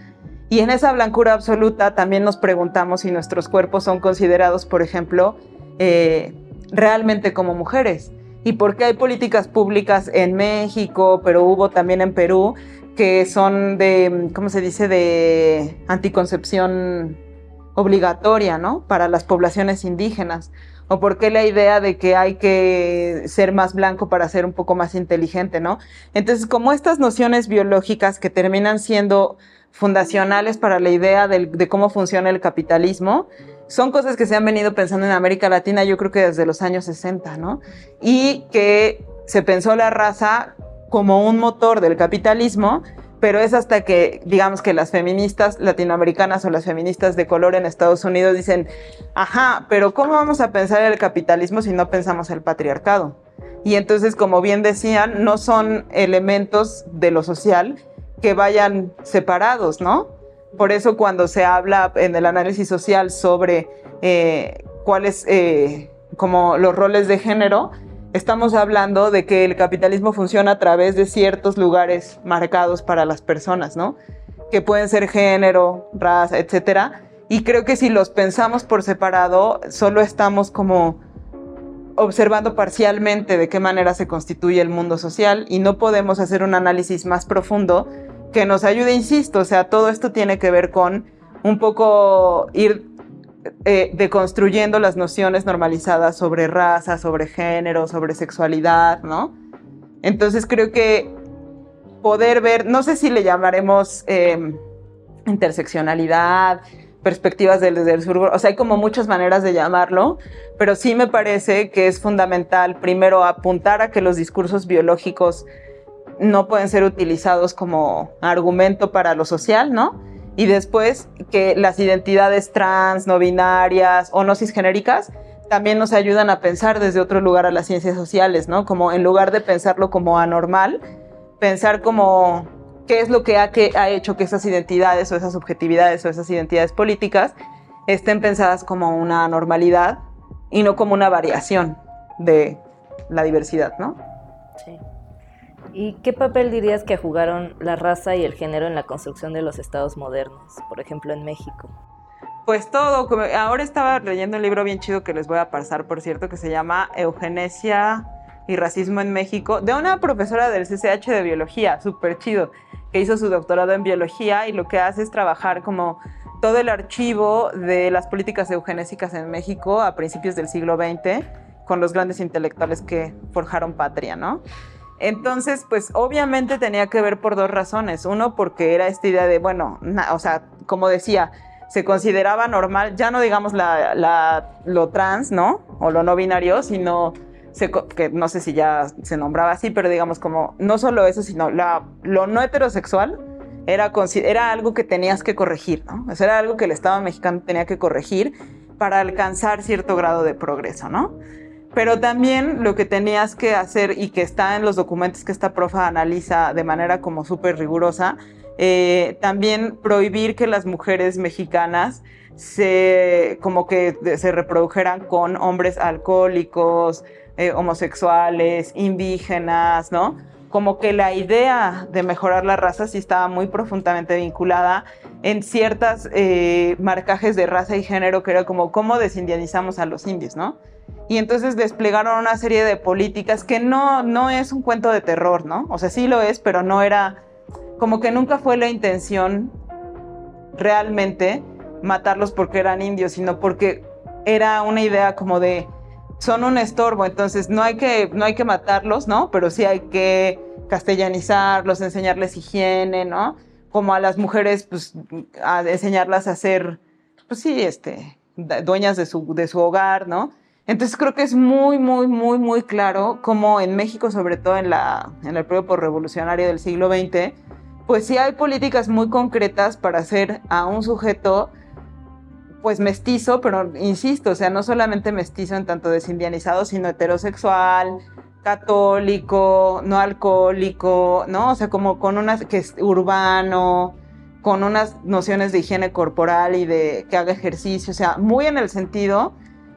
Y en esa blancura absoluta también nos preguntamos si nuestros cuerpos son considerados, por ejemplo, eh, realmente como mujeres. Y por qué hay políticas públicas en México, pero hubo también en Perú, que son de, ¿cómo se dice?, de anticoncepción obligatoria, ¿no? Para las poblaciones indígenas. O por qué la idea de que hay que ser más blanco para ser un poco más inteligente, ¿no? Entonces, como estas nociones biológicas que terminan siendo fundacionales para la idea de cómo funciona el capitalismo, son cosas que se han venido pensando en América Latina, yo creo que desde los años 60, ¿no? Y que se pensó la raza como un motor del capitalismo, pero es hasta que, digamos que las feministas latinoamericanas o las feministas de color en Estados Unidos dicen, ajá, pero ¿cómo vamos a pensar el capitalismo si no pensamos el patriarcado? Y entonces, como bien decían, no son elementos de lo social que vayan separados, ¿no? Por eso cuando se habla en el análisis social sobre eh, cuáles, eh, como los roles de género, estamos hablando de que el capitalismo funciona a través de ciertos lugares marcados para las personas, ¿no? Que pueden ser género, raza, etcétera. Y creo que si los pensamos por separado, solo estamos como observando parcialmente de qué manera se constituye el mundo social y no podemos hacer un análisis más profundo que nos ayude, insisto, o sea, todo esto tiene que ver con un poco ir eh, deconstruyendo las nociones normalizadas sobre raza, sobre género, sobre sexualidad, ¿no? Entonces creo que poder ver, no sé si le llamaremos eh, interseccionalidad, perspectivas desde el sur, o sea, hay como muchas maneras de llamarlo, pero sí me parece que es fundamental primero apuntar a que los discursos biológicos no pueden ser utilizados como argumento para lo social, ¿no? Y después que las identidades trans, no binarias o no cisgenéricas también nos ayudan a pensar desde otro lugar a las ciencias sociales, ¿no? Como en lugar de pensarlo como anormal, pensar como qué es lo que ha, que ha hecho que esas identidades o esas subjetividades o esas identidades políticas estén pensadas como una normalidad y no como una variación de la diversidad, ¿no? Sí. ¿Y qué papel dirías que jugaron la raza y el género en la construcción de los estados modernos, por ejemplo en México? Pues todo. Ahora estaba leyendo un libro bien chido que les voy a pasar, por cierto, que se llama Eugenesia y Racismo en México, de una profesora del CCH de biología, súper chido, que hizo su doctorado en biología y lo que hace es trabajar como todo el archivo de las políticas eugenésicas en México a principios del siglo XX con los grandes intelectuales que forjaron patria, ¿no? Entonces, pues obviamente tenía que ver por dos razones. Uno, porque era esta idea de, bueno, o sea, como decía, se consideraba normal, ya no digamos la, lo trans, ¿no? O lo no binario, sino, que no sé si ya se nombraba así, pero digamos como, no solo eso, sino la, lo no heterosexual era, era algo que tenías que corregir, ¿no? Eso era algo que el Estado mexicano tenía que corregir para alcanzar cierto grado de progreso, ¿no? Pero también lo que tenías que hacer y que está en los documentos que esta profa analiza de manera como súper rigurosa, eh, también prohibir que las mujeres mexicanas se como que se reprodujeran con hombres alcohólicos, eh, homosexuales, indígenas, ¿no? Como que la idea de mejorar la raza sí estaba muy profundamente vinculada en ciertas eh, marcajes de raza y género que era como cómo desindianizamos a los indios, ¿no? Y entonces desplegaron una serie de políticas que no, no es un cuento de terror, ¿no? O sea, sí lo es, pero no era, como que nunca fue la intención realmente matarlos porque eran indios, sino porque era una idea como de, son un estorbo, entonces no hay que, no hay que matarlos, ¿no? Pero sí hay que castellanizarlos, enseñarles higiene, ¿no? Como a las mujeres, pues, a enseñarlas a ser, pues sí, este, dueñas de su, de su hogar, ¿no? Entonces creo que es muy, muy, muy, muy claro cómo en México, sobre todo en, la, en el periodo revolucionario del siglo XX, pues sí hay políticas muy concretas para hacer a un sujeto pues mestizo, pero insisto, o sea, no solamente mestizo en tanto desindianizado, sino heterosexual, católico, no alcohólico, ¿no? O sea, como con unas, que es urbano, con unas nociones de higiene corporal y de que haga ejercicio, o sea, muy en el sentido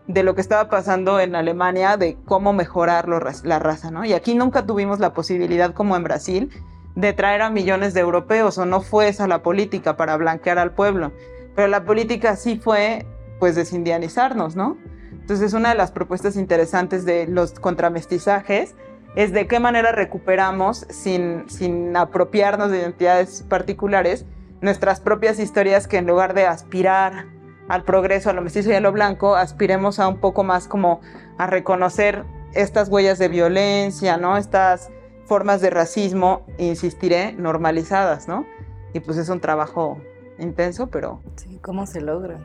de lo que estaba pasando en Alemania, de cómo mejorar la raza, ¿no? Y aquí nunca tuvimos la posibilidad, como en Brasil, de traer a millones de europeos, o no fue esa la política para blanquear al pueblo, pero la política sí fue, pues, desindianizarnos, ¿no? Entonces, una de las propuestas interesantes de los contramestizajes es de qué manera recuperamos, sin, sin apropiarnos de identidades particulares, nuestras propias historias que en lugar de aspirar al progreso, a lo mestizo y a lo blanco, aspiremos a un poco más como a reconocer estas huellas de violencia, ¿no? Estas formas de racismo, insistiré, normalizadas, ¿no? Y pues es un trabajo intenso, pero Sí, ¿cómo se logra?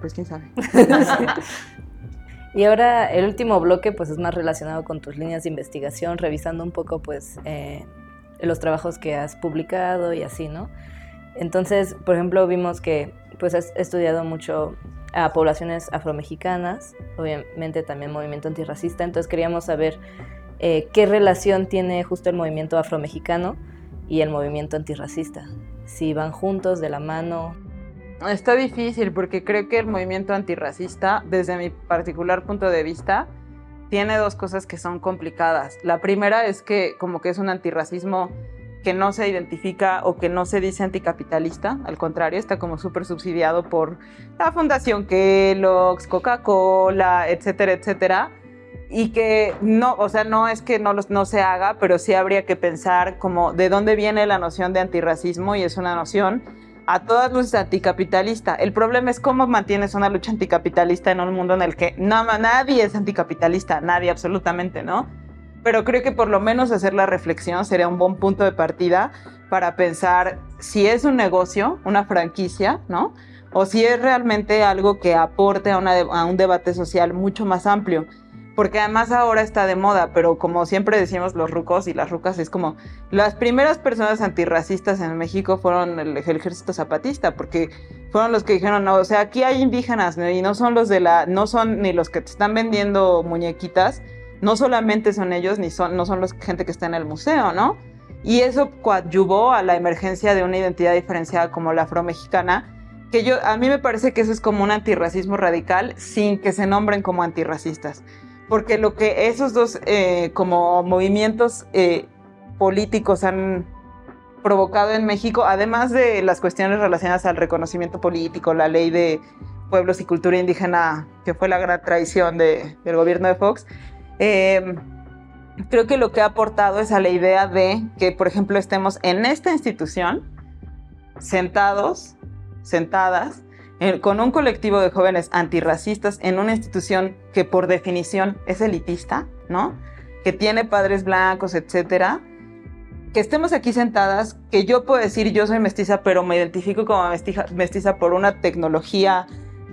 pues quién sabe. Y ahora el último bloque pues es más relacionado con tus líneas de investigación, revisando un poco pues eh, los trabajos que has publicado y así, ¿no? Entonces, por ejemplo, vimos que pues has estudiado mucho a poblaciones afromexicanas, obviamente también movimiento antirracista, entonces queríamos saber eh, qué relación tiene justo el movimiento afromexicano y el movimiento antirracista, si van juntos, de la mano. Está difícil porque creo que el movimiento antirracista, desde mi particular punto de vista, tiene dos cosas que son complicadas. La primera es que como que es un antirracismo que no se identifica o que no se dice anticapitalista, al contrario, está como súper subsidiado por la Fundación Kellogg's, Coca-Cola, etcétera, etcétera, y que no, o sea, no es que no, los, no se haga, pero sí habría que pensar como de dónde viene la noción de antirracismo y es una noción a todas luces anticapitalista. El problema es cómo mantienes una lucha anticapitalista en un mundo en el que nada, nadie es anticapitalista, nadie absolutamente, ¿no? Pero creo que por lo menos hacer la reflexión sería un buen punto de partida para pensar si es un negocio, una franquicia, ¿no? O si es realmente algo que aporte a, una, a un debate social mucho más amplio porque además ahora está de moda, pero como siempre decimos los rucos y las rucas, es como las primeras personas antirracistas en México fueron el, ejército zapatista, porque fueron los que dijeron, no, o sea, aquí hay indígenas ¿no? y no son los de la, no son ni los que te están vendiendo muñequitas, no solamente son ellos, ni son, no son los gente que está en el museo, ¿no? Y eso coadyuvó a la emergencia de una identidad diferenciada como la afromexicana, que yo, a mí me parece que eso es como un antirracismo radical sin que se nombren como antirracistas. Porque lo que esos dos eh, como movimientos eh, políticos han provocado en México, además de las cuestiones relacionadas al reconocimiento político, la ley de pueblos y cultura indígena, que fue la gran traición de, del gobierno de Fox, eh, creo que lo que ha aportado es a la idea de que, por ejemplo, estemos en esta institución, sentados, sentadas, con un colectivo de jóvenes antirracistas en una institución que por definición es elitista, ¿no? Que tiene padres blancos, etcétera. Que estemos aquí sentadas, que yo puedo decir yo soy mestiza, pero me identifico como mestiza, mestiza por una tecnología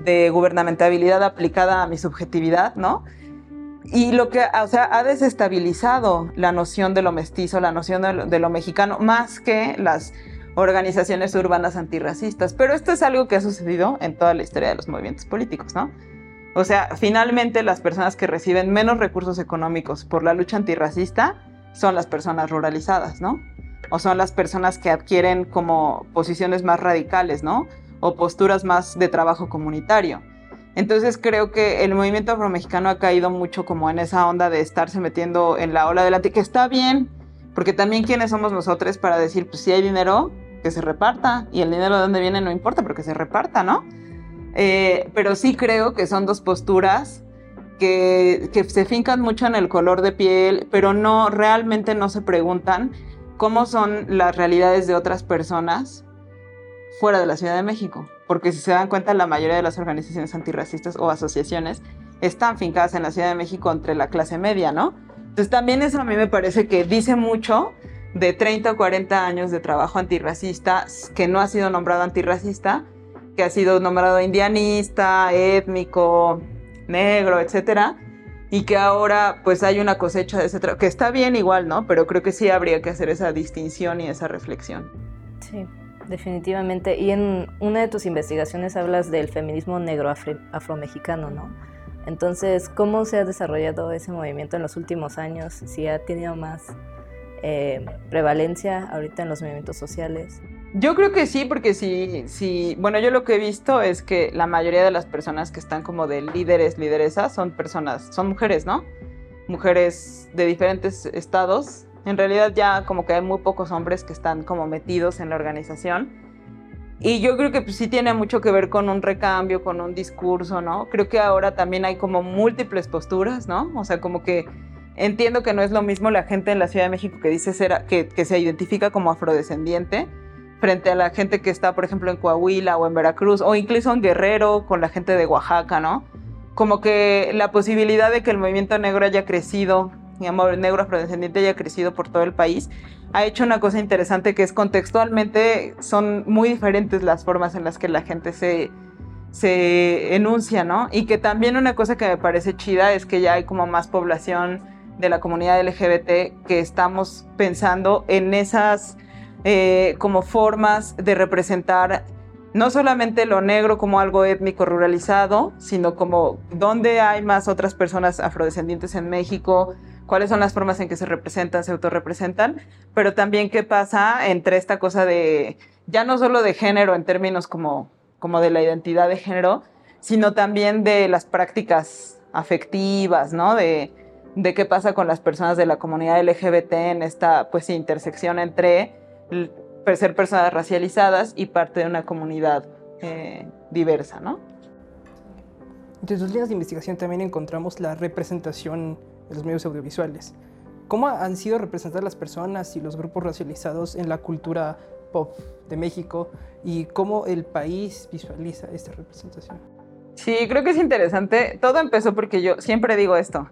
de gubernamentabilidad aplicada a mi subjetividad, ¿no? Y lo que, o sea, ha desestabilizado la noción de lo mestizo, la noción de lo, de lo mexicano, más que las organizaciones urbanas antirracistas. Pero esto es algo que ha sucedido en toda la historia de los movimientos políticos, ¿no? O sea, finalmente las personas que reciben menos recursos económicos por la lucha antirracista son las personas ruralizadas, ¿no? O son las personas que adquieren como posiciones más radicales, ¿no? O posturas más de trabajo comunitario. Entonces creo que el movimiento afromexicano ha caído mucho como en esa onda de estarse metiendo en la ola delante, que está bien, porque también quiénes somos nosotros para decir, pues si hay dinero, que se reparta, y el dinero de dónde viene no importa, pero que se reparta, ¿no? Eh, pero sí creo que son dos posturas que, que se fincan mucho en el color de piel, pero no, realmente no se preguntan cómo son las realidades de otras personas fuera de la Ciudad de México. Porque si se dan cuenta, la mayoría de las organizaciones antirracistas o asociaciones están fincadas en la Ciudad de México entre la clase media, ¿no? Entonces también eso a mí me parece que dice mucho de 30 o 40 años de trabajo antirracista que no ha sido nombrado antirracista, que ha sido nombrado indianista, étnico, negro, etcétera, y que ahora pues hay una cosecha de ese trabajo, que está bien igual, ¿no? Pero creo que sí habría que hacer esa distinción y esa reflexión. Sí, definitivamente. Y en una de tus investigaciones hablas del feminismo negro afromexicano, ¿no? Entonces, ¿cómo se ha desarrollado ese movimiento en los últimos años? Si ha tenido más eh, prevalencia ahorita en los movimientos sociales. Yo creo que sí, porque sí, sí, bueno, yo lo que he visto es que la mayoría de las personas que están como de líderes, lideresas, son personas, son mujeres, ¿no? Mujeres de diferentes estados. En realidad ya como que hay muy pocos hombres que están como metidos en la organización. Y yo creo que pues, sí tiene mucho que ver con un recambio, con un discurso, ¿no? Creo que ahora también hay como múltiples posturas, ¿no? O sea, como que entiendo que no es lo mismo la gente en la Ciudad de México que dice ser, que, se identifica como afrodescendiente frente a la gente que está, por ejemplo, en Coahuila o en Veracruz o incluso en Guerrero con la gente de Oaxaca, ¿no? Como que la posibilidad de que el movimiento negro haya crecido, digamos, negro afrodescendiente haya crecido por todo el país, ha hecho una cosa interesante que es contextualmente son muy diferentes las formas en las que la gente se, se enuncia, ¿no? Y que también una cosa que me parece chida es que ya hay como más población de la comunidad LGBT que estamos pensando en esas eh, como formas de representar no solamente lo negro como algo étnico ruralizado, sino como dónde hay más otras personas afrodescendientes en México, cuáles son las formas en que se representan, se autorrepresentan, pero también qué pasa entre esta cosa de, ya no solo de género en términos como, como de la identidad de género, sino también de las prácticas afectivas, ¿no? De, de qué pasa con las personas de la comunidad LGBT en esta pues intersección entre ser personas racializadas y parte de una comunidad eh, diversa, ¿no? Entre sus líneas de investigación también encontramos la representación de los medios audiovisuales. ¿Cómo han sido representadas las personas y los grupos racializados en la cultura pop de México y cómo el país visualiza esta representación? Sí, creo que es interesante. Todo empezó porque yo siempre digo esto,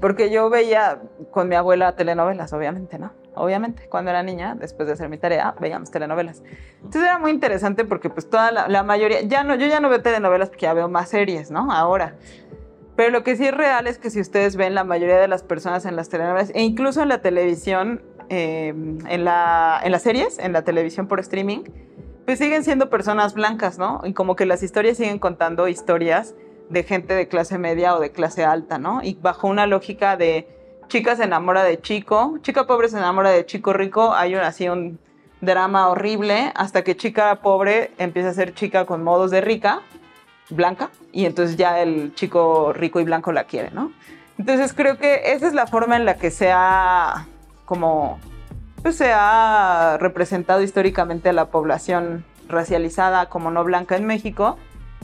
porque yo veía con mi abuela telenovelas, obviamente, ¿no? Obviamente, cuando era niña, después de hacer mi tarea, veíamos telenovelas. Entonces era muy interesante porque pues toda la, la mayoría, ya no, yo ya no veo telenovelas porque ya veo más series, ¿no? Ahora. Pero lo que sí es real es que si ustedes ven la mayoría de las personas en las telenovelas e incluso en la televisión, eh, en, la, en las series, en la televisión por streaming, pues siguen siendo personas blancas, ¿no? Y como que las historias siguen contando historias de gente de clase media o de clase alta, ¿no? Y bajo una lógica de chica se enamora de chico, chica pobre se enamora de chico rico, hay un, así un drama horrible hasta que chica pobre empieza a ser chica con modos de rica, blanca, y entonces ya el chico rico y blanco la quiere, ¿no? Entonces creo que esa es la forma en la que se ha como pues se ha representado históricamente a la población racializada como no blanca en México.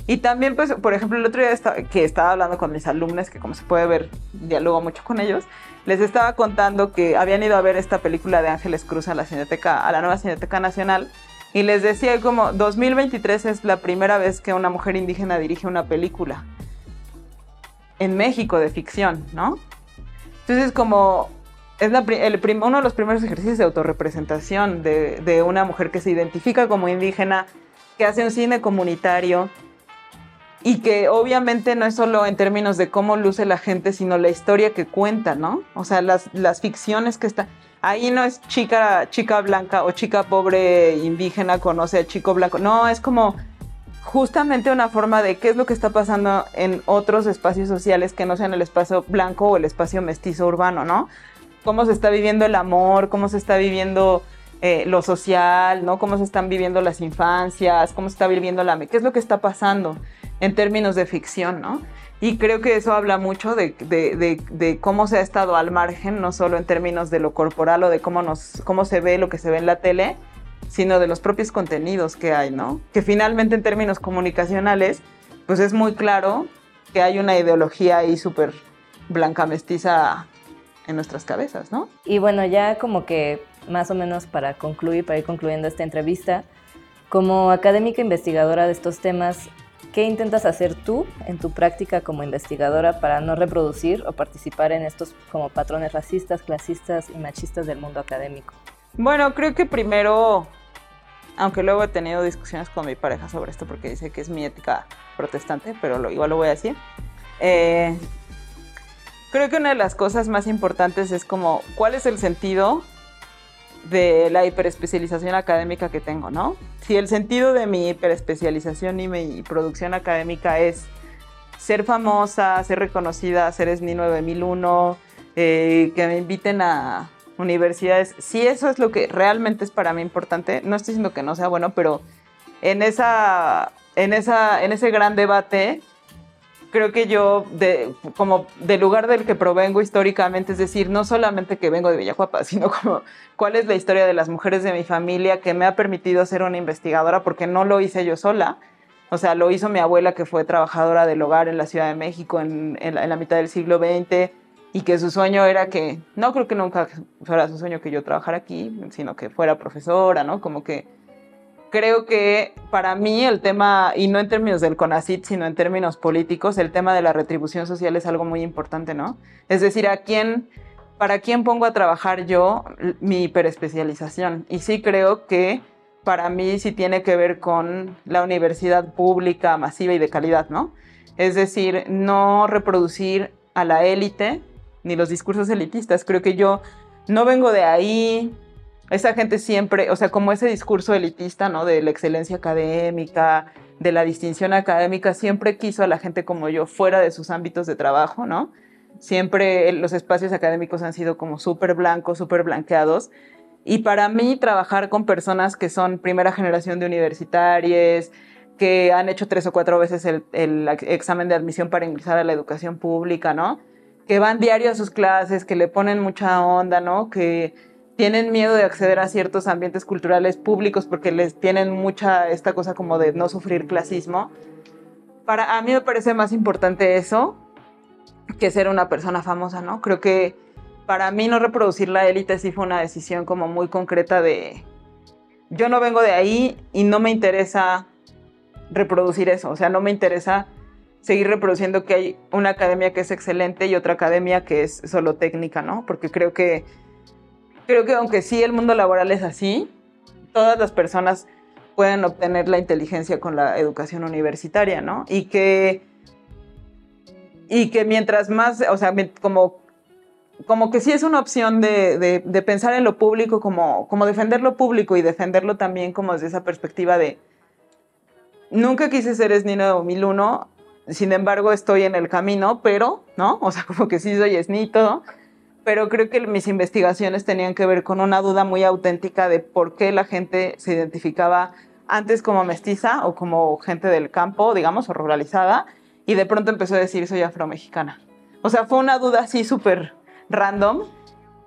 Y también, pues, por ejemplo, el otro día que estaba hablando con mis alumnos, que como se puede ver, dialogo mucho con ellos, les estaba contando que habían ido a ver esta película de Ángeles Cruz a la Cineteca, a la nueva Cineteca Nacional, y les decía como 2023 es la primera vez que una mujer indígena dirige una película en México de ficción, ¿no? Entonces como es el uno de los primeros ejercicios de autorrepresentación de, de una mujer que se identifica como indígena, que hace un cine comunitario y que obviamente no es solo en términos de cómo luce la gente, sino la historia que cuenta, ¿no? O sea, las, las ficciones que están... Ahí no es chica, chica blanca o chica pobre indígena conoce a chico blanco. No, es como justamente una forma de qué es lo que está pasando en otros espacios sociales que no sean el espacio blanco o el espacio mestizo urbano, ¿no? Cómo se está viviendo el amor, cómo se está viviendo eh, lo social, ¿no? Cómo se están viviendo las infancias, cómo se está viviendo la... ¿Qué es lo que está pasando? en términos de ficción, ¿no? Y creo que eso habla mucho de, de, cómo se ha estado al margen, no solo en términos de lo corporal o de cómo, nos, cómo se ve lo que se ve en la tele, sino de los propios contenidos que hay, ¿no? Que finalmente en términos comunicacionales, pues es muy claro que hay una ideología ahí súper blanca mestiza en nuestras cabezas, ¿no? Y bueno, ya como que más o menos para concluir, para ir concluyendo esta entrevista, como académica investigadora de estos temas, ¿Qué intentas hacer tú en tu práctica como investigadora para no reproducir o participar en estos como patrones racistas, clasistas y machistas del mundo académico? Bueno, creo que primero, aunque luego he tenido discusiones con mi pareja sobre esto porque dice que es mi ética protestante, pero igual lo voy a decir. Eh, creo que una de las cosas más importantes es como, ¿cuál es el sentido de la hiperespecialización académica que tengo, ¿no? Si el sentido de mi hiperespecialización y mi producción académica es ser famosa, ser reconocida, ser SNI 9001, eh, que me inviten a universidades, si eso es lo que realmente es para mí importante, no estoy diciendo que no sea bueno, pero en, esa, en, esa, en ese gran debate creo que yo, de, como del lugar del que provengo históricamente, es decir, no solamente que vengo de Villajuapa, sino como cuál es la historia de las mujeres de mi familia que me ha permitido ser una investigadora, porque no lo hice yo sola. O sea, lo hizo mi abuela, que fue trabajadora del hogar en la Ciudad de México en, en, la, en la mitad del siglo XX, y que su sueño era que, no creo que nunca fuera su sueño que yo trabajara aquí, sino que fuera profesora, ¿no? Como que creo que para mí el tema, y no en términos del CONACIT, sino en términos políticos, el tema de la retribución social es algo muy importante, ¿no? Es decir, a quién, para quién pongo a trabajar yo mi hiperespecialización. Y sí creo que para mí sí tiene que ver con la universidad pública, masiva y de calidad, ¿no? Es decir, no reproducir a la élite ni los discursos elitistas. Creo que yo no vengo de ahí, esa gente siempre, o sea, como ese discurso elitista, ¿no? De la excelencia académica, de la distinción académica, siempre quiso a la gente como yo fuera de sus ámbitos de trabajo, ¿no? Siempre los espacios académicos han sido como súper blancos, súper blanqueados. Y para mí trabajar con personas que son primera generación de universitarios, que han hecho tres o cuatro veces el, el, examen de admisión para ingresar a la educación pública, ¿no? Que van diario a sus clases, que le ponen mucha onda, ¿no? Que tienen miedo de acceder a ciertos ambientes culturales públicos porque les tienen mucha esta cosa como de no sufrir clasismo. Para a mí me parece más importante eso que ser una persona famosa, ¿no? Creo que para mí no reproducir la élite sí fue una decisión como muy concreta de yo no vengo de ahí y no me interesa reproducir eso, o sea, no me interesa seguir reproduciendo que hay una academia que es excelente y otra academia que es solo técnica, ¿no? Porque creo que creo que aunque sí el mundo laboral es así, todas las personas pueden obtener la inteligencia con la educación universitaria, ¿no? Y que, y que mientras más, o sea, como como que sí es una opción de, de- pensar en lo público como, como defender lo público y defenderlo también como desde esa perspectiva de nunca quise ser SNI 2001, sin embargo estoy en el camino, pero, ¿no? O sea, como que sí soy SNI y todo, pero creo que mis investigaciones tenían que ver con una duda muy auténtica de por qué la gente se identificaba antes como mestiza o como gente del campo, digamos, o ruralizada, y de pronto empezó a decir soy afromexicana. O sea, fue una duda así súper random,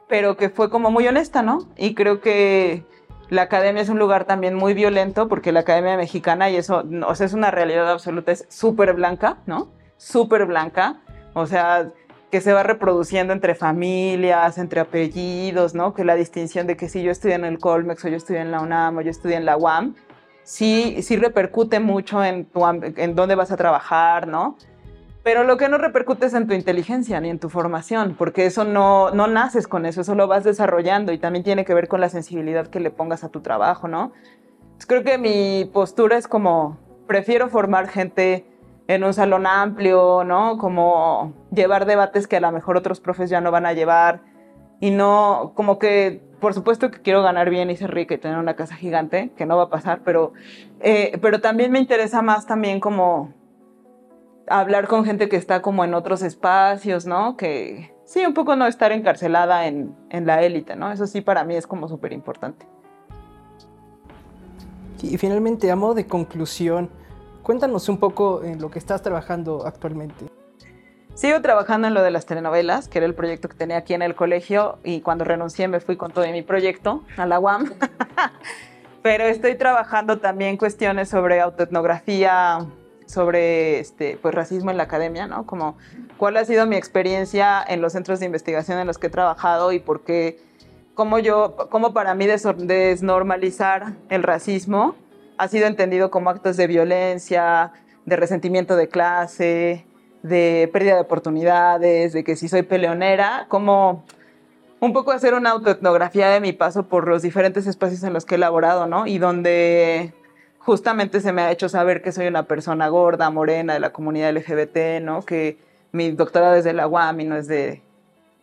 pero que fue como muy honesta, ¿no? Y creo que la academia es un lugar también muy violento, porque la academia mexicana, y eso, o sea, es una realidad absoluta, es súper blanca, ¿no? Súper blanca. O sea, que se va reproduciendo entre familias, entre apellidos, ¿no? Que la distinción de que si yo estudié en el Colmex o yo estudié en la UNAM o yo estudié en la UAM, sí, sí repercute mucho en, tu, en dónde vas a trabajar, ¿no? Pero lo que no repercute es en tu inteligencia ni en tu formación, porque eso no, no naces con eso, eso lo vas desarrollando y también tiene que ver con la sensibilidad que le pongas a tu trabajo, ¿no? Entonces, creo que mi postura es como, prefiero formar gente en un salón amplio, ¿no? Como llevar debates que a lo mejor otros profes ya no van a llevar y no, como que, por supuesto que quiero ganar bien y ser rica y tener una casa gigante, que no va a pasar, pero, eh, pero también me interesa más también como hablar con gente que está como en otros espacios, ¿no? Que sí, un poco no estar encarcelada en, en la élite, ¿no? Eso sí para mí es como súper importante. Y finalmente, a modo de conclusión, cuéntanos un poco en lo que estás trabajando actualmente. Sigo trabajando en lo de las telenovelas, que era el proyecto que tenía aquí en el colegio y cuando renuncié me fui con todo mi proyecto a la UAM. Pero estoy trabajando también cuestiones sobre autoetnografía, sobre este, pues, racismo en la academia, ¿no? Como cuál ha sido mi experiencia en los centros de investigación en los que he trabajado y por qué, cómo yo, cómo para mí desnormalizar el racismo ha sido entendido como actos de violencia, de resentimiento de clase, de pérdida de oportunidades, de que si soy peleonera, como un poco hacer una autoetnografía de mi paso por los diferentes espacios en los que he laborado, ¿no? Y donde justamente se me ha hecho saber que soy una persona gorda, morena, de la comunidad LGBT, ¿no? Que mi doctorado es de la UAM y no es de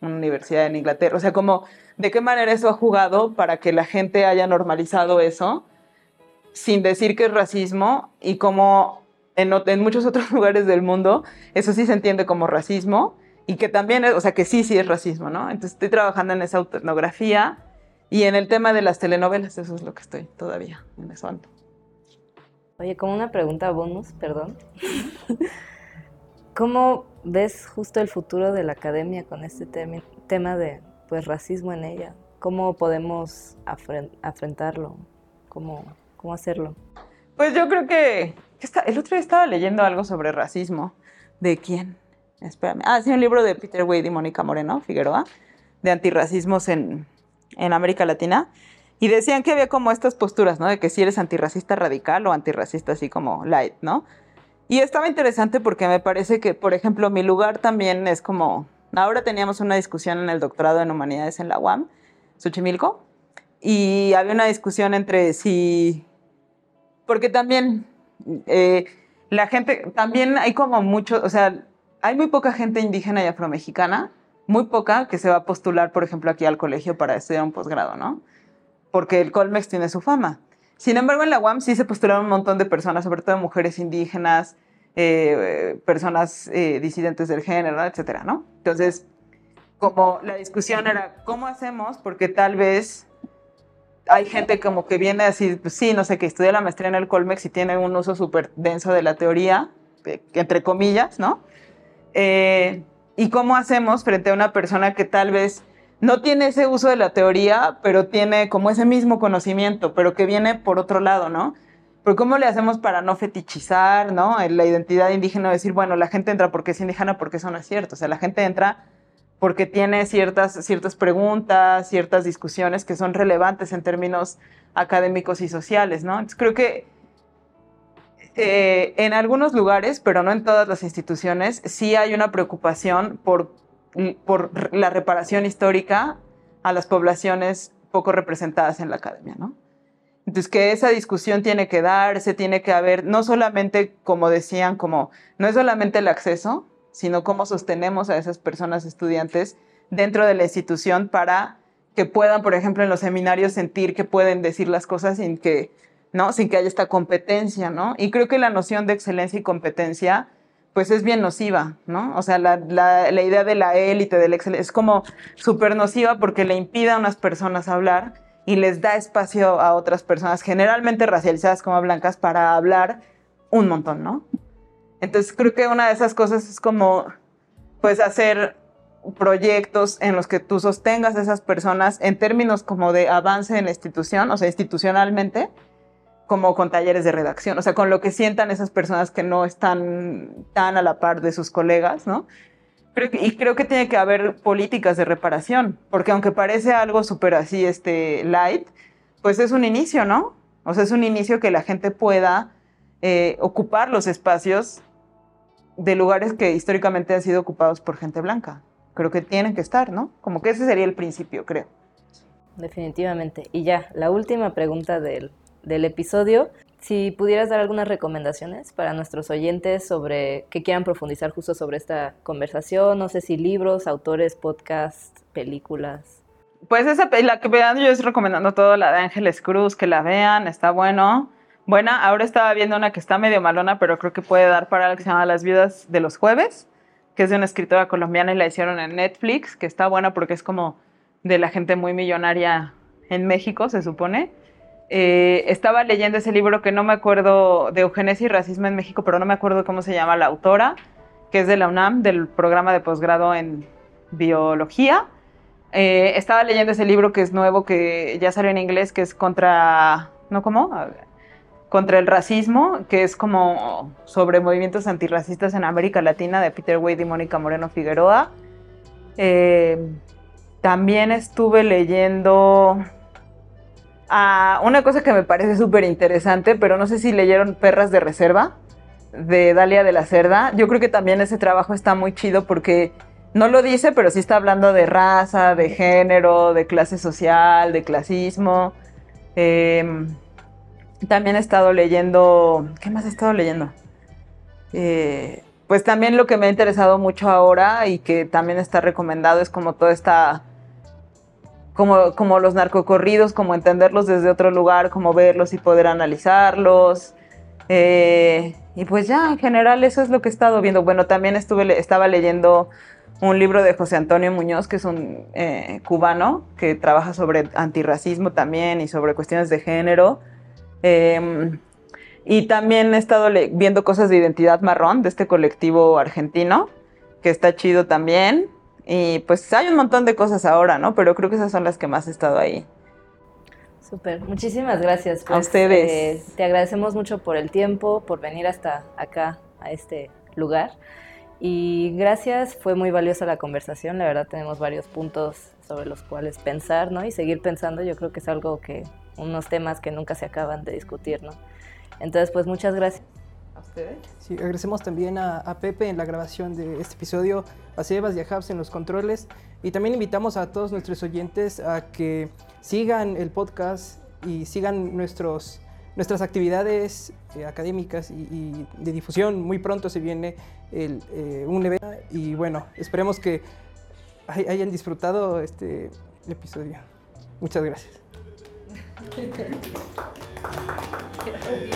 una universidad en Inglaterra. O sea, como, ¿de qué manera eso ha jugado para que la gente haya normalizado eso sin decir que es racismo y como en, en muchos otros lugares del mundo eso sí se entiende como racismo y que también, es- o sea, que sí, sí es racismo, ¿no? Entonces estoy trabajando en esa autoetnografía y en el tema de las telenovelas, eso es lo que estoy todavía, en eso ando. Oye, como una pregunta bonus, perdón. ¿Cómo ves justo el futuro de la academia con este temi- tema de pues racismo en ella? ¿Cómo podemos afren-? ¿Cómo, ¿Cómo hacerlo? Pues yo creo que el otro día estaba leyendo algo sobre racismo. ¿De quién? Espérame. Ah, sí, un libro de Peter Wade y Mónica Moreno Figueroa, de antirracismos en, en América Latina. Y decían que había como estas posturas, ¿no? De que si eres antirracista radical o antirracista así como light, ¿no? Y estaba interesante porque me parece que, por ejemplo, mi lugar también es como... Ahora teníamos una discusión en el doctorado en humanidades en la UAM, Xochimilco, y había una discusión entre si porque también eh, la gente, también hay como mucho, o sea, hay muy poca gente indígena y afromexicana, muy poca que se va a postular, por ejemplo, aquí al colegio para estudiar un posgrado, ¿no? Porque el Colmex tiene su fama. Sin embargo, en la UAM sí se postularon un montón de personas, sobre todo mujeres indígenas, eh, personas eh, disidentes del género, etcétera, ¿no? Entonces, como la discusión era, ¿cómo hacemos? Porque tal vez hay gente como que viene así, pues sí, no sé, que estudia la maestría en el Colmex y tiene un uso súper denso de la teoría, eh, entre comillas, ¿no? Eh, ¿Y cómo hacemos frente a una persona que tal vez no tiene ese uso de la teoría, pero tiene como ese mismo conocimiento, pero que viene por otro lado, ¿no? Pero ¿cómo le hacemos para no fetichizar, ¿no? La identidad indígena, decir, bueno, la gente entra porque es indígena, porque eso no es cierto. O sea, la gente entra porque tiene ciertas, ciertas preguntas, ciertas discusiones que son relevantes en términos académicos y sociales, ¿no? Entonces creo que eh, en algunos lugares, pero no en todas las instituciones, sí hay una preocupación por, por la reparación histórica a las poblaciones poco representadas en la academia, ¿no? Entonces, que esa discusión tiene que darse, tiene que haber, no solamente, como decían, como, no es solamente el acceso, sino cómo sostenemos a esas personas estudiantes dentro de la institución para que puedan, por ejemplo, en los seminarios sentir que pueden decir las cosas sin que, ¿no? Sin que haya esta competencia, ¿no? Y creo que la noción de excelencia y competencia, pues es bien nociva, ¿no? O sea, la, la, la idea de la élite, del excelencia, es como súper nociva porque le impide a unas personas hablar y les da espacio a otras personas, generalmente racializadas como blancas, para hablar un montón, ¿no? Entonces creo que una de esas cosas es como, pues, hacer proyectos en los que tú sostengas a esas personas en términos como de avance en la institución, o sea, institucionalmente, como con talleres de redacción, o sea, con lo que sientan esas personas que no están tan a la par de sus colegas, ¿no? Creo que- y creo que tiene que haber políticas de reparación, porque aunque parece algo súper así, este, light, pues es un inicio, ¿no? O sea, es un inicio que la gente pueda eh, ocupar los espacios de lugares que históricamente han sido ocupados por gente blanca. Creo que tienen que estar, ¿no? Como que ese sería el principio, creo. Definitivamente. Y ya, la última pregunta del, del episodio. Si pudieras dar algunas recomendaciones para nuestros oyentes sobre que quieran profundizar justo sobre esta conversación, no sé si libros, autores, podcasts, películas. Pues esa, la que vean, yo estoy recomendando todo, la de Ángeles Cruz, que la vean, está bueno. Buena, ahora estaba viendo una que está medio malona, pero creo que puede dar para algo que se llama Las viudas de los jueves, que es de una escritora colombiana y la hicieron en Netflix, que está buena porque es como de la gente muy millonaria en México, se supone. Eh, estaba leyendo ese libro que no me acuerdo de eugenesia y racismo en México, pero no me acuerdo cómo se llama la autora, que es de la UNAM, del programa de posgrado en biología. Eh, estaba leyendo ese libro que es nuevo, que ya salió en inglés, que es contra, ¿no cómo? Contra el racismo, que es como sobre movimientos antirracistas en América Latina, de Peter Wade y Mónica Moreno Figueroa. Eh, también estuve leyendo ah, una cosa que me parece súper interesante, pero no sé si leyeron Perras de Reserva, de Dalia de la Cerda. Yo creo que también ese trabajo está muy chido porque no lo dice, pero sí está hablando de raza, de género, de clase social, de clasismo. Eh, también he estado leyendo, ¿qué más he estado leyendo? Eh, pues también lo que me ha interesado mucho ahora y que también está recomendado es como toda esta, como, como los narcocorridos, como entenderlos desde otro lugar, como verlos y poder analizarlos. Eh, y pues ya, en general eso es lo que he estado viendo. Bueno, también estuve, estaba leyendo un libro de José Antonio Muñoz, que es un eh, cubano que trabaja sobre antirracismo también y sobre cuestiones de género. Eh, y también he estado viendo cosas de identidad marrón de este colectivo argentino, que está chido también. Y pues hay un montón de cosas ahora, ¿no? Pero creo que esas son las que más he estado ahí. Súper, muchísimas gracias. A ustedes. eh, te agradecemos mucho por el tiempo, por venir hasta acá, a este lugar. Y gracias, fue muy valiosa la conversación. La verdad, tenemos varios puntos sobre los cuales pensar, ¿no? Y seguir pensando, yo creo que es algo que, unos temas que nunca se acaban de discutir, ¿no? Entonces, pues muchas gracias. ¿A ustedes? Sí, agradecemos también a, a Pepe en la grabación de este episodio, a Sebas y a Habs en los controles. Y también invitamos a todos nuestros oyentes a que sigan el podcast y sigan nuestros, nuestras actividades eh, académicas y, y de difusión. Muy pronto se viene el, eh, un evento y bueno, esperemos que hay- hayan disfrutado este episodio. Muchas gracias. يا حبيبي